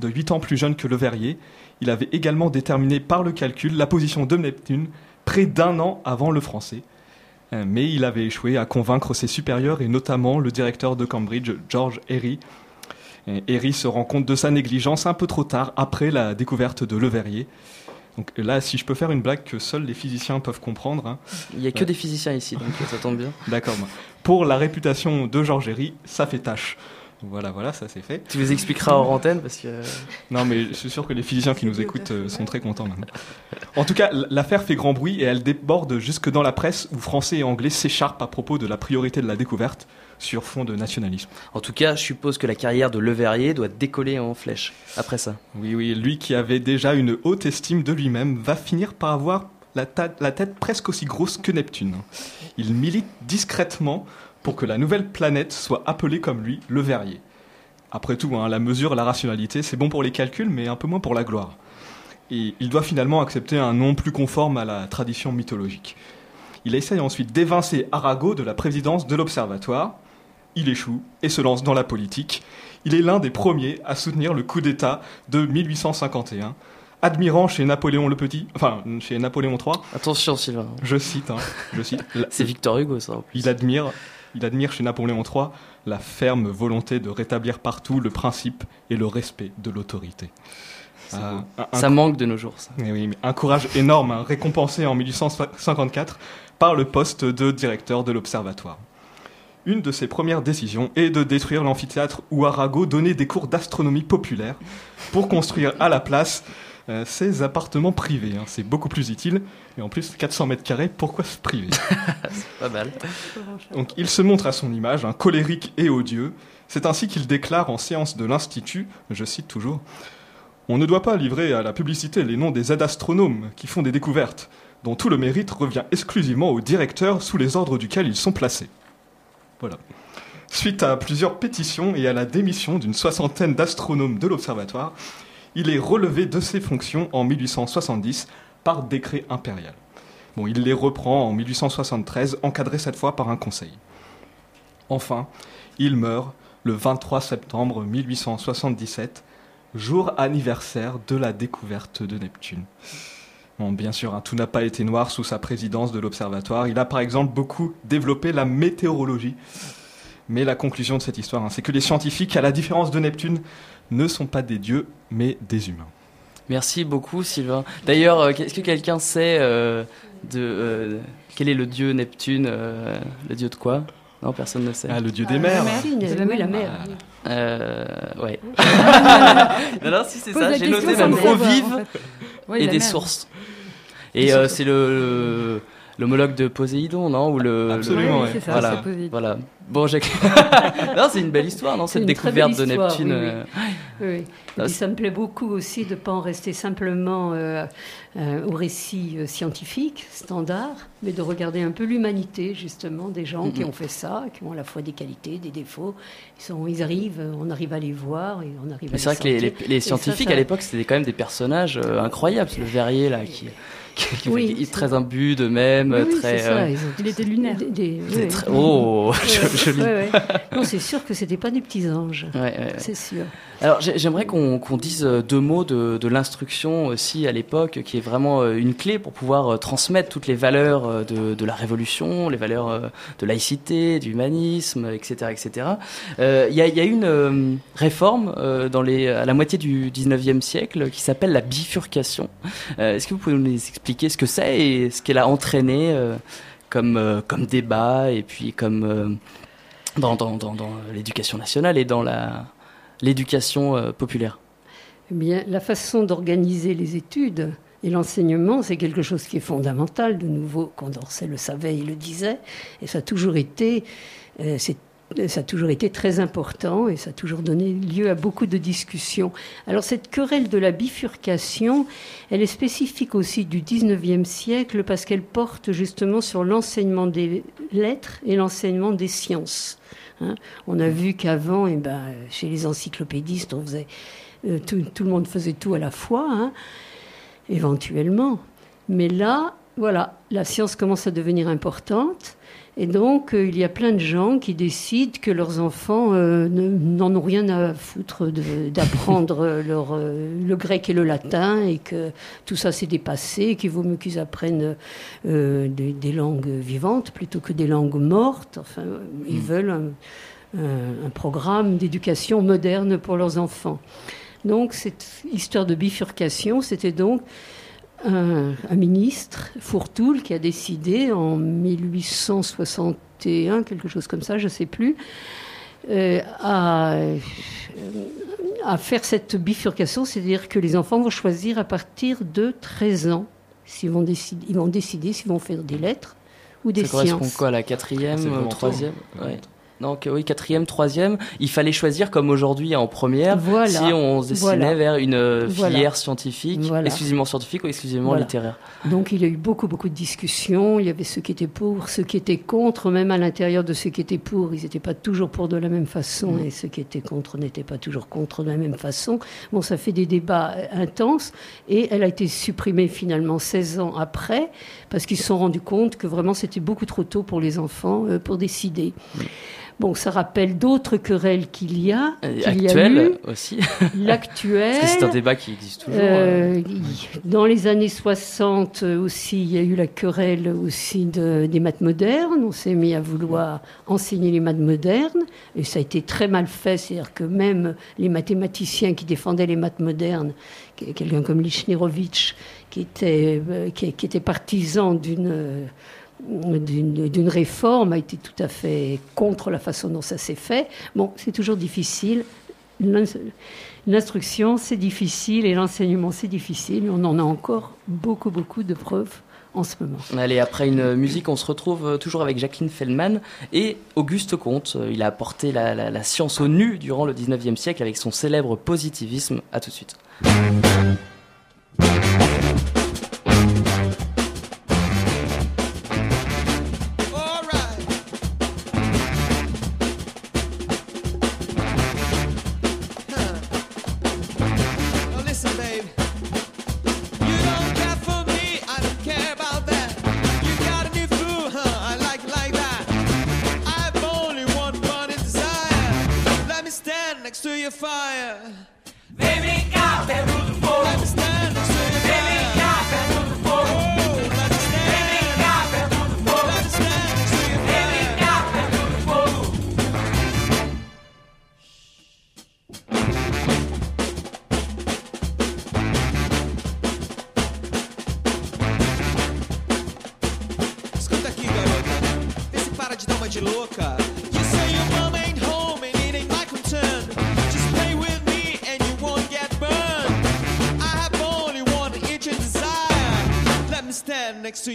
de 8 ans plus jeune que Le Verrier. Il avait également déterminé par le calcul la position de Neptune près d'un an avant le français. Euh, Mais il avait échoué à convaincre ses supérieurs et notamment le directeur de Cambridge, George Airy, et Airy se rend compte de sa négligence un peu trop tard, après la découverte de Le Verrier. Donc là, si je peux faire une blague que seuls les physiciens peuvent comprendre, hein, Il n'y a que des physiciens ici, donc ça tombe bien. d'accord. moi. Pour la réputation de George Airy, ça fait tâche. Voilà, voilà, ça c'est fait. Tu les expliqueras hors antenne parce que. Non, mais je suis sûr que les physiciens qui nous écoutent euh, sont très contents maintenant. En tout cas, l'affaire fait grand bruit et elle déborde jusque dans la presse où Français et Anglais s'écharpent à propos de la priorité de la découverte sur fond de nationalisme. En tout cas, je suppose que la carrière de Le Verrier doit décoller en flèche après ça. Oui, oui, lui qui avait déjà une haute estime de lui-même va finir par avoir la, tête presque aussi grosse que Neptune. Il milite discrètement pour que la nouvelle planète soit appelée comme lui, le Verrier. Après tout, hein, la mesure, la rationalité, c'est bon pour les calculs, mais un peu moins pour la gloire. Et il doit finalement accepter un nom plus conforme à la tradition mythologique. Il essaye ensuite d'évincer Arago de la présidence de l'Observatoire. Il échoue et se lance dans la politique. Il est l'un des premiers à soutenir le coup d'État de 1851, admirant chez Napoléon le Petit, enfin chez Napoléon III. Attention, Sylvain. Je cite, hein, je cite. C'est Victor Hugo, ça. en plus. Il admire, il admire chez Napoléon III la ferme volonté de rétablir partout le principe et le respect de l'autorité. Euh, un- Ça manque de nos jours, ça. Eh oui, mais un courage énorme, hein, récompensé en 1854 par le poste de directeur de l'Observatoire. Une de ses premières décisions est de détruire l'amphithéâtre où Arago donnait des cours d'astronomie populaire pour construire à la place euh, ses appartements privés. hein. C'est beaucoup plus utile. Et en plus, 400 mètres carrés, pourquoi se priver? Pas mal. donc il se montre à son image, un colérique et odieux. C'est ainsi qu'il déclare en séance de l'Institut, je cite toujours, On ne doit pas livrer à la publicité les noms des aides-astronomes qui font des découvertes, dont tout le mérite revient exclusivement au directeur sous les ordres duquel ils sont placés. Suite à plusieurs pétitions et à la démission d'une soixantaine d'astronomes de l'Observatoire, il est relevé de ses fonctions en 1870 par décret impérial. Bon, il les reprend en 1873, encadré cette fois par un conseil. Enfin, il meurt le 23 septembre 1877, jour anniversaire de la découverte de Neptune. Bon, bien sûr, hein, tout n'a pas été noir sous sa présidence de l'Observatoire. Il a par exemple beaucoup développé la météorologie. Mais la conclusion de cette histoire, hein, c'est que les scientifiques, à la différence de Neptune, ne sont pas des dieux, mais des humains. Merci beaucoup, Sylvain. D'ailleurs, euh, est-ce que quelqu'un sait euh, de euh, quel est le dieu Neptune euh, Le dieu de quoi? Non, personne ne sait. Ah, le dieu des mers. Si, C'est la oui, la mer. Euh, ouais. non, non, si c'est ça. J'ai noté même eau vive en fait. Oui, et des mer. sources. Et euh, c'est le, l'homologue de Poséidon, non Ou le, Absolument, le- ouais. c'est ça, voilà. c'est Poséidon. Voilà. Bon, j'ai. non, c'est une belle histoire, non Cette découverte de histoire, Neptune. oui, oui. euh, Oui. Et Ah, puis ça me plaît beaucoup aussi de ne pas en rester simplement euh, euh, au récit scientifique, standard, mais de regarder un peu l'humanité, justement, des gens qui Mhm. ont fait ça, qui ont à la fois des qualités, des défauts. Ils, sont, ils arrivent, on arrive à les voir et on arrive Mais à c'est vrai que les, sentir. les- les Et ça, scientifiques ça- à l'époque c'était quand même des personnages euh, incroyables. Le verrier là qui, qui, qui- Oui, qui est c'est- très imbu d'eux-mêmes, Oui, oui, très. c'est ça. euh, ils ont Il était lunaire. des- des- c'est oui, très- oui. Oh, Ouais, joli. ouais, ouais. Non, c'est sûr que c'était pas des petits anges. Ouais, ouais, ouais. C'est sûr. Alors j'ai- j'aimerais qu'on dise euh, deux mots de, l'instruction aussi à l'époque, qui est vraiment euh, une clé pour pouvoir euh, transmettre toutes les valeurs de, la Révolution, les valeurs de laïcité, d'humanisme, etc., etc. Il y, a, y une réforme à la moitié du 19e siècle qui s'appelle la bifurcation. Est-ce que vous pouvez nous expliquer ce que c'est et ce qu'elle a entraîné comme, comme débat et puis comme dans l'éducation nationale et dans la l'éducation euh, populaire. Eh la façon d'organiser les études et l'enseignement, c'est quelque chose qui est fondamental. De nouveau, Condorcet le savait, il le disait, et ça a toujours été, euh, ça a toujours été très important et ça a toujours donné lieu à beaucoup de discussions. Alors cette querelle de la bifurcation, elle est spécifique aussi du 19e siècle parce qu'elle porte justement sur l'enseignement des lettres et l'enseignement des sciences. Hein. On a vu qu'avant, eh ben, chez les encyclopédistes, euh, tout, tout le monde faisait tout à la fois, hein, éventuellement. Mais là, voilà, la science commence à devenir importante. Et donc, euh, il y a plein de gens qui décident que leurs enfants euh, ne- n'en ont rien à foutre d'apprendre euh, leur, euh, le grec et le latin et que tout ça s'est dépassé, et qu'il vaut mieux qu'ils apprennent des, des langues vivantes plutôt que des langues mortes. Enfin, ils veulent un, un- un programme d'éducation moderne pour leurs enfants. Donc, cette histoire de bifurcation, c'était donc un, un ministre, Fourtoul, qui a décidé en 1861, quelque chose comme ça, je ne sais plus, euh, à, à faire cette bifurcation, c'est-à-dire que les enfants vont choisir à partir de 13 ans s'ils vont décider, ils vont décider s'ils vont faire des lettres ou des Ça correspond sciences. quoi à la quatrième, vraiment troisième ouais. Donc oui, quatrième, troisième, il fallait choisir comme aujourd'hui en première Voilà. si on se destinait Voilà. vers une euh, Voilà. filière scientifique, exclusivement scientifique ou exclusivement littéraire. Donc il y a eu beaucoup, beaucoup de discussions. Il y avait ceux qui étaient pour, ceux qui étaient contre. Même à l'intérieur de ceux qui étaient pour, ils n'étaient pas toujours pour de la même façon. Et ceux qui étaient contre n'étaient pas toujours contre de la même façon. Bon, ça fait des débats euh, intenses. Et elle a été supprimée finalement 16 ans après, parce qu'ils se sont rendus compte que vraiment c'était beaucoup trop tôt pour les enfants euh, pour décider. Bon, ça rappelle d'autres querelles qu'il y a, Et qu'il y a actuelle eu. aussi. L'actuel. Parce que c'est un débat qui existe toujours. euh. Euh, dans les années 60 euh, aussi, il y a eu la querelle aussi de- des maths modernes. On s'est mis à vouloir enseigner les maths modernes et ça a été très mal fait. C'est-à-dire que même les mathématiciens qui défendaient les maths modernes, que- quelqu'un comme Lichnerovitch, qui était, euh, qui, qui était partisan d'une euh, d'une réforme, a été tout à fait contre la façon dont ça s'est fait. Bon, c'est toujours difficile. L'in- L'instruction, c'est difficile et l'enseignement, c'est difficile. On en a encore beaucoup, beaucoup de preuves en ce moment. Allez, après une musique, on se retrouve euh, toujours avec Jacqueline Feldman et Auguste Comte. Euh, Il a apporté la science au nu durant le 19e siècle avec son célèbre positivisme. À tout de suite.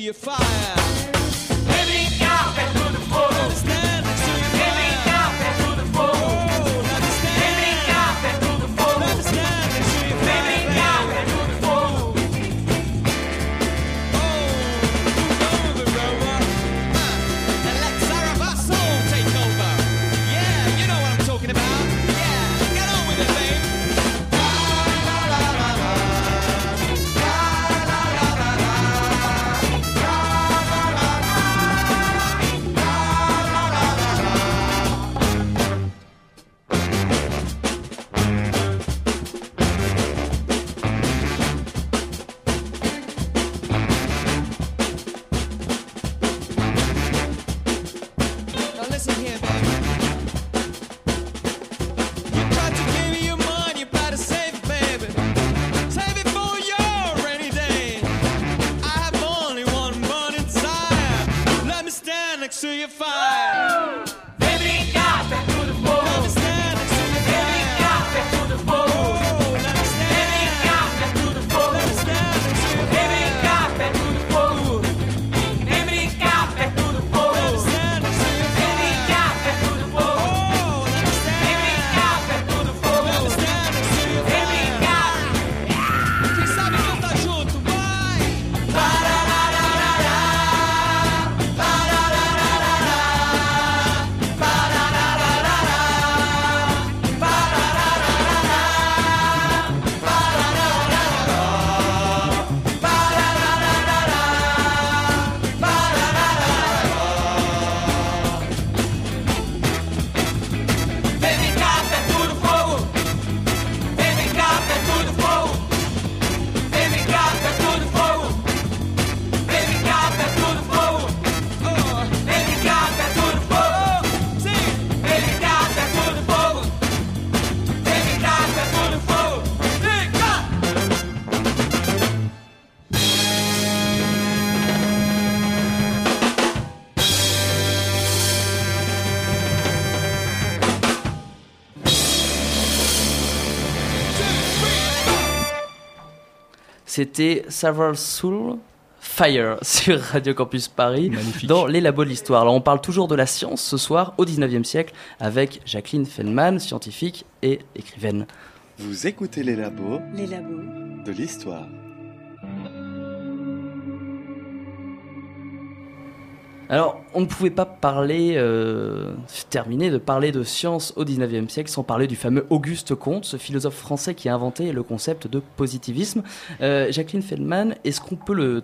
you father. C'était Several Soul Fire sur Radio Campus Paris Magnifique. dans les labos de l'histoire. Alors on parle toujours de la science ce soir au 19e siècle avec Jacqueline Feldman, scientifique et écrivaine. Vous écoutez les labos Les labos. de l'histoire. Alors, on ne pouvait pas parler, euh, terminer de parler de science au 19e siècle sans parler du fameux Auguste Comte, ce philosophe français qui a inventé le concept de positivisme. Euh, Jacqueline Feldman, est-ce qu'on peut,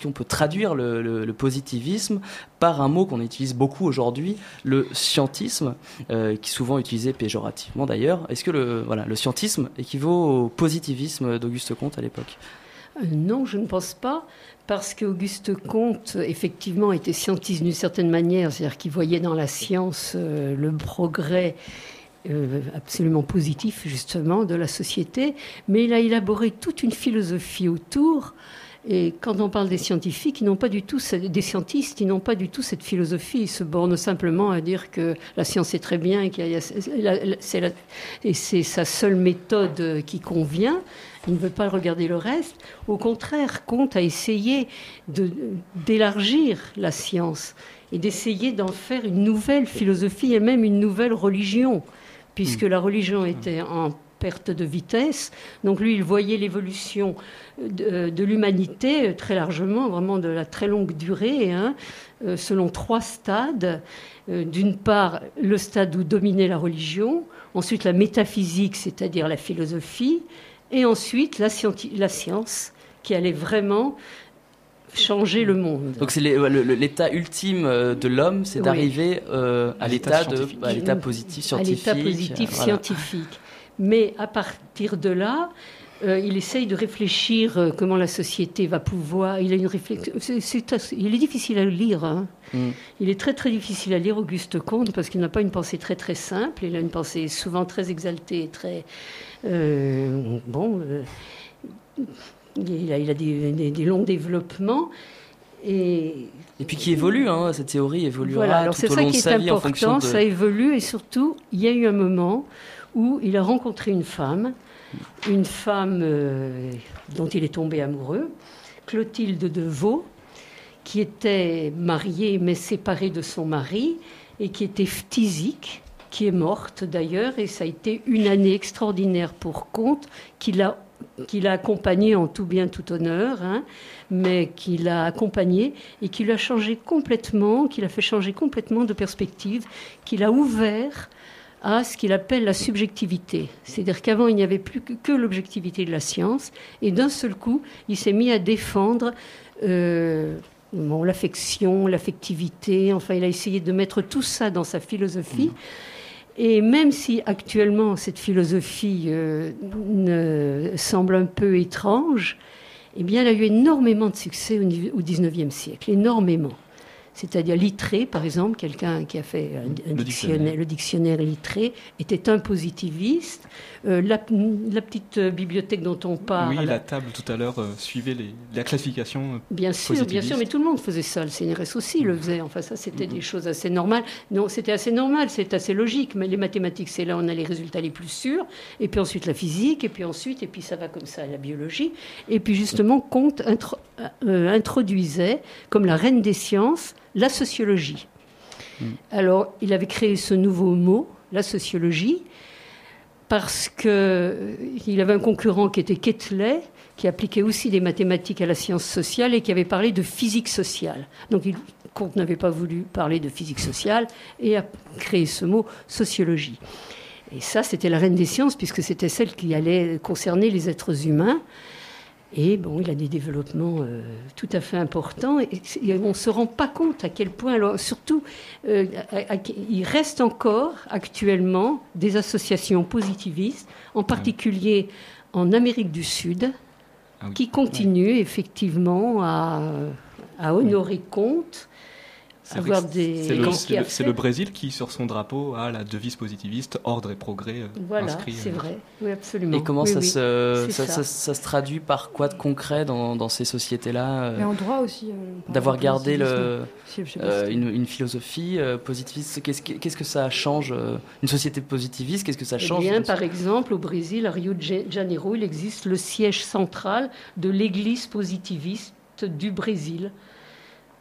qu'on peut traduire le, positivisme par un mot qu'on utilise beaucoup aujourd'hui, le scientisme, euh, qui est souvent utilisé péjorativement d'ailleurs? Est-ce que le, voilà, le scientisme équivaut au positivisme d'Auguste Comte à l'époque? Euh, Non, je ne pense pas, parce qu'Auguste Comte, effectivement, était scientiste d'une certaine manière, c'est-à-dire qu'il voyait dans la science euh, le progrès euh, absolument positif, justement, de la société, mais il a élaboré toute une philosophie autour. Et quand on parle des scientifiques, ils n'ont pas du tout, des scientistes, ils n'ont pas du tout cette philosophie. Ils se bornent simplement à dire que la science est très bien et c'est sa seule méthode qui convient. Il ne veut pas regarder le reste. Au contraire, Comte a essayé de- d'élargir la science et d'essayer d'en faire une nouvelle philosophie et même une nouvelle religion, puisque la religion était en perte de vitesse. Donc lui, il voyait l'évolution de, de l'humanité euh, très largement, vraiment de la très longue durée, hein, euh, selon trois stades. Euh, D'une part, le stade où dominait la religion, ensuite la métaphysique, c'est-à-dire la philosophie, et ensuite la, scienti- la science, qui allait vraiment changer le monde. Donc c'est les- ouais, le- le- l'état ultime euh, de l'homme, c'est Oui. d'arriver euh, à l'état à l'état positif scientifique. À l'état positif voilà. scientifique. Mais à partir de là, euh, il essaye de réfléchir euh, comment la société va pouvoir. Il a une réflexion. il est difficile à lire. hein. Mm. Il est très très difficile à lire Auguste Comte parce qu'il n'a pas une pensée très très simple. Il a une pensée souvent très exaltée, très euh, bon. il a, il a des, des- des longs développements et Et puis qui évolue, hein, cette théorie évoluera voilà, alors tout c'est ça long qui est important, de. ça évolue et surtout, il y a eu un moment où il a rencontré une femme, une femme euh, dont il est tombé amoureux, Clotilde de Vaux, qui était mariée mais séparée de son mari et qui était phthisique, qui est morte d'ailleurs, et ça a été une année extraordinaire pour Comte, qu'il a qu'il a accompagné en tout bien, tout honneur, hein, mais qu'il a accompagné et qui l'a changé complètement, qui l'a fait changer complètement de perspective, qu'il a ouvert à ce qu'il appelle la subjectivité. C'est-à-dire qu'avant, il n'y avait plus que, l'objectivité de la science, et d'un seul coup, il s'est mis à défendre euh, l'affection, l'affectivité, enfin, il a essayé de mettre tout ça dans sa philosophie. Et même si actuellement cette philosophie euh, semble un peu étrange, eh bien, elle a eu énormément de succès au, 19e siècle, énormément. C'est-à-dire Littré, par exemple, quelqu'un qui a fait un, un Le dictionnaire, dictionnaire. le dictionnaire Littré, était un positiviste. Euh, la, la petite bibliothèque dont on parle, Oui, la table tout à l'heure euh, suivait les, la classification. euh, Bien sûr, bien sûr, mais tout le monde faisait ça. Le CNRS aussi le faisait. Enfin, ça, c'était des choses assez normales. Non, c'était assez normal, c'est assez logique. Mais les mathématiques, c'est là où on a les résultats les plus sûrs. Et puis ensuite la physique, et puis ensuite, et puis ça va comme ça, la biologie. Et puis justement, Comte intro- euh, introduisait, comme la reine des sciences, la sociologie. Alors, il avait créé ce nouveau mot, la sociologie, parce qu'il avait un concurrent qui était Quetelet, qui appliquait aussi des mathématiques à la science sociale et qui avait parlé de physique sociale. Donc, il, Comte n'avait pas voulu parler de physique sociale et a créé ce mot sociologie. Et ça, c'était la reine des sciences, puisque c'était celle qui allait concerner les êtres humains. Et bon, il a des développements euh, tout à fait importants. Et, et on ne se rend pas compte à quel point, alors, surtout, euh, à- à- il reste encore actuellement des associations positivistes, en particulier en Amérique du Sud, Ah oui. qui continuent effectivement à, à honorer Comte. C'est avoir vrai que des- c'est le, fait Brésil qui, sur son drapeau, a la devise positiviste ordre et progrès euh, Voilà, inscrit. c'est euh, vrai. Oui, absolument. Et comment Oui, ça, oui. se, ça, ça. ça- ça se traduit par quoi de concret dans, dans ces sociétés-là euh, Mais en droit aussi. euh, D'avoir gardé le, euh, une, une philosophie euh, positiviste. Qu'est-ce que, qu'est-ce que ça change Une société positiviste, qu'est-ce que ça Eh change bien, d'une- par exemple, au Brésil, à Rio de Ja- Janeiro, il existe le siège central de l'Église positiviste du Brésil.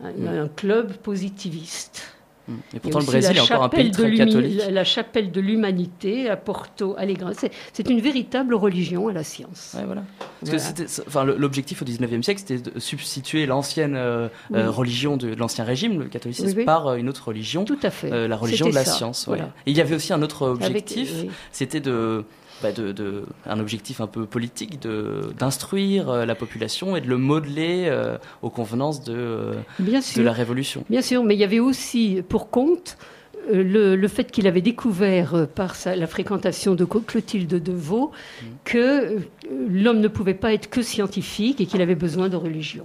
A un club positiviste. Mm. Et Et pourtant, le Brésil est encore un pays très catholique. La, chapelle de l'humanité à Porto Alegre. C'est- C'est une véritable religion à la science. Ouais, voilà. Parce Voilà. enfin, l'objectif au 19e siècle, c'était de substituer l'ancienne euh, Oui. euh, religion de, de l'ancien régime, le catholicisme, Oui, oui. par euh, une autre religion, Tout à fait. euh, la religion de la ça, science. voilà. voilà. Et il y avait aussi un autre objectif, c'était de, bah, de, de- un objectif un peu politique, de, d'instruire euh, la population et de le modeler euh, aux convenances de, euh, de la révolution. Bien sûr, mais il y avait aussi pour compte le, le fait qu'il avait découvert par sa- la fréquentation de Clotilde de Vaux Mm. que l'homme ne pouvait pas être que scientifique et qu'il avait besoin de religion.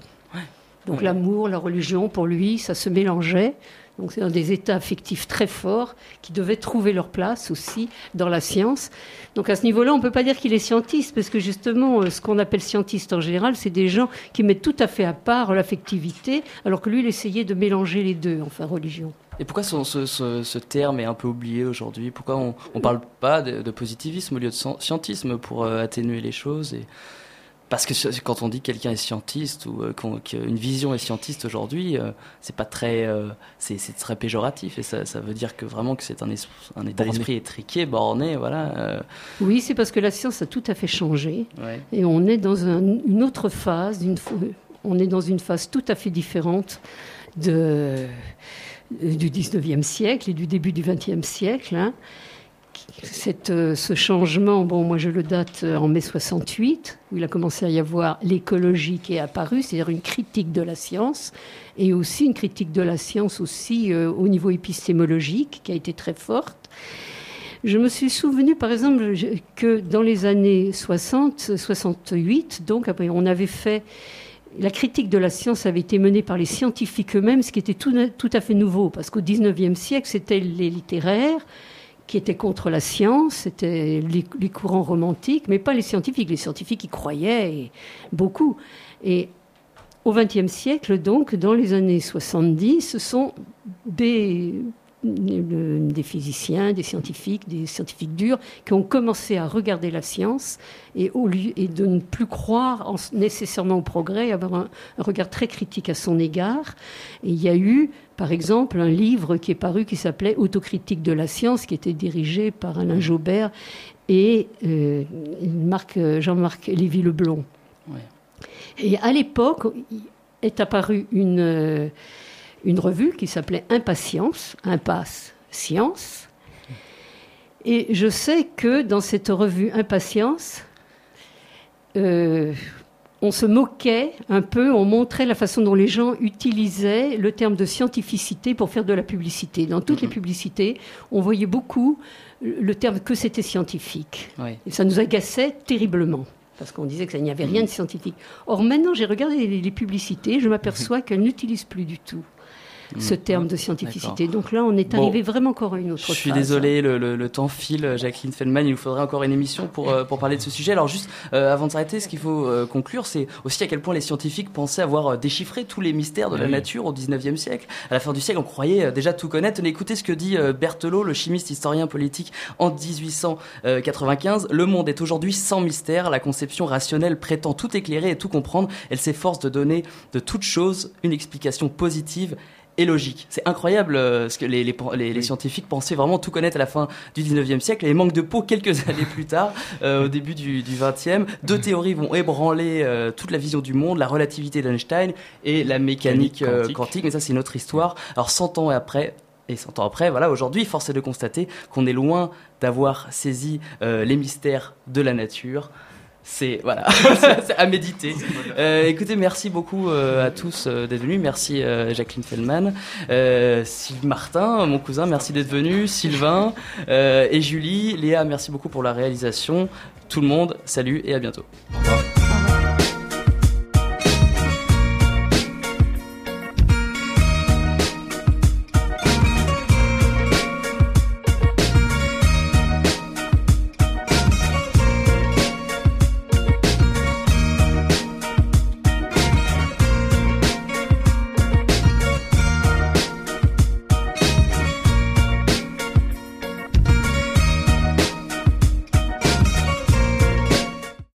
Donc Ouais. l'amour, la religion, pour lui, ça se mélangeait. Donc c'est un des états affectifs très forts qui devaient trouver leur place aussi dans la science. Donc à ce niveau-là, on ne peut pas dire qu'il est scientiste, parce que justement, euh, ce qu'on appelle scientiste en général, c'est des gens qui mettent tout à fait à part l'affectivité, alors que lui, il essayait de mélanger les deux, enfin religion. Et pourquoi ce, terme est un peu oublié aujourd'hui? Pourquoi on ne parle pas de, positivisme au lieu de sci- scientisme pour euh, atténuer les choses. Parce que quand on dit que quelqu'un est scientiste ou euh, qu'une vision est scientiste aujourd'hui, euh, c'est pas très, euh, c'est très péjoratif et ça, ça veut dire que vraiment que c'est un, un état d'esprit étriqué, borné, voilà. Oui, c'est parce que la science a tout à fait changé. ouais. Et on est dans un- une autre phase, une on est dans une phase tout à fait différente de, du 19e siècle et du début du 20e siècle. hein. Euh, ce changement, bon, moi je le date euh, en mai 68, où il a commencé à y avoir l'écologie qui est apparue, c'est-à-dire une critique de la science, et aussi une critique de la science aussi euh, au niveau épistémologique, qui a été très forte. Je me suis souvenu, par exemple, que dans les années 60, 68, donc après, on avait fait la critique de la science avait été menée par les scientifiques eux-mêmes, ce qui était tout, tout à fait nouveau, parce qu'au 19e siècle, c'était les littéraires qui étaient contre la science, c'était les, courants romantiques, mais pas les scientifiques. Les scientifiques y croyaient beaucoup. Et au XXe siècle, donc, dans les années 70, ce sont des, des physiciens, des scientifiques, des scientifiques durs, qui ont commencé à regarder la science et, au lieu, et de ne plus croire en- nécessairement au progrès, avoir un, un regard très critique à son égard. Et il y a eu, par exemple, un livre qui est paru qui s'appelait Autocritique de la science, qui était dirigé par Alain Jaubert et euh, Marc- Jean-Marc Lévy-Leblond. Ouais. Et à l'époque, est apparue une, euh, une revue qui s'appelait Impatience, Impasse Science. Et je sais que dans cette revue Impatience, euh, on se moquait un peu, on montrait la façon dont les gens utilisaient le terme de scientificité pour faire de la publicité. Dans toutes les publicités, on voyait beaucoup le terme que c'était scientifique. Et ça nous agaçait terriblement. Parce qu'on disait qu'il n'y avait rien de scientifique. Or, maintenant, j'ai regardé les, les publicités, je m'aperçois qu'elles n'utilisent plus du tout ce terme de scientificité. Donc là, on est Bon. arrivé vraiment encore à une autre Je suis phase. désolé, le, le- le temps file, Jacqueline Feldman. Il nous faudrait encore une émission pour, euh, pour parler de ce sujet. Alors juste, euh, avant de s'arrêter, ce qu'il faut euh, conclure, c'est aussi à quel point les scientifiques pensaient avoir euh, déchiffré tous les mystères de la Oui. nature au 19e siècle. À la fin du siècle, on croyait euh, déjà tout connaître. Tenez, écoutez ce que dit euh, Berthelot, le chimiste historien politique, en 1895. Le monde est aujourd'hui sans mystère. La conception rationnelle prétend tout éclairer et tout comprendre. Elle s'efforce de donner de toute chose une explication positive et logique. C'est incroyable euh, ce que les, les, les- les scientifiques pensaient vraiment tout connaître à la fin du 19e siècle et manque de peau quelques années plus tard, euh, au début du, du 20e. Deux théories vont ébranler euh, toute la vision du monde, la relativité d'Einstein et la mécanique quantique. quantique. Mais ça, c'est une autre histoire. Alors 100 ans après, et 100 ans après, voilà, aujourd'hui, force est de constater qu'on est loin d'avoir saisi euh, les mystères de la nature. C'est voilà, c'est à méditer. Euh, écoutez, merci beaucoup euh, à tous euh, d'être venus. Merci euh, Jacqueline Feldman, euh, Sylvie Martin, mon cousin, merci d'être venu. Sylvain euh, et Julie, Léa, merci beaucoup pour la réalisation. Tout le monde, salut et à bientôt.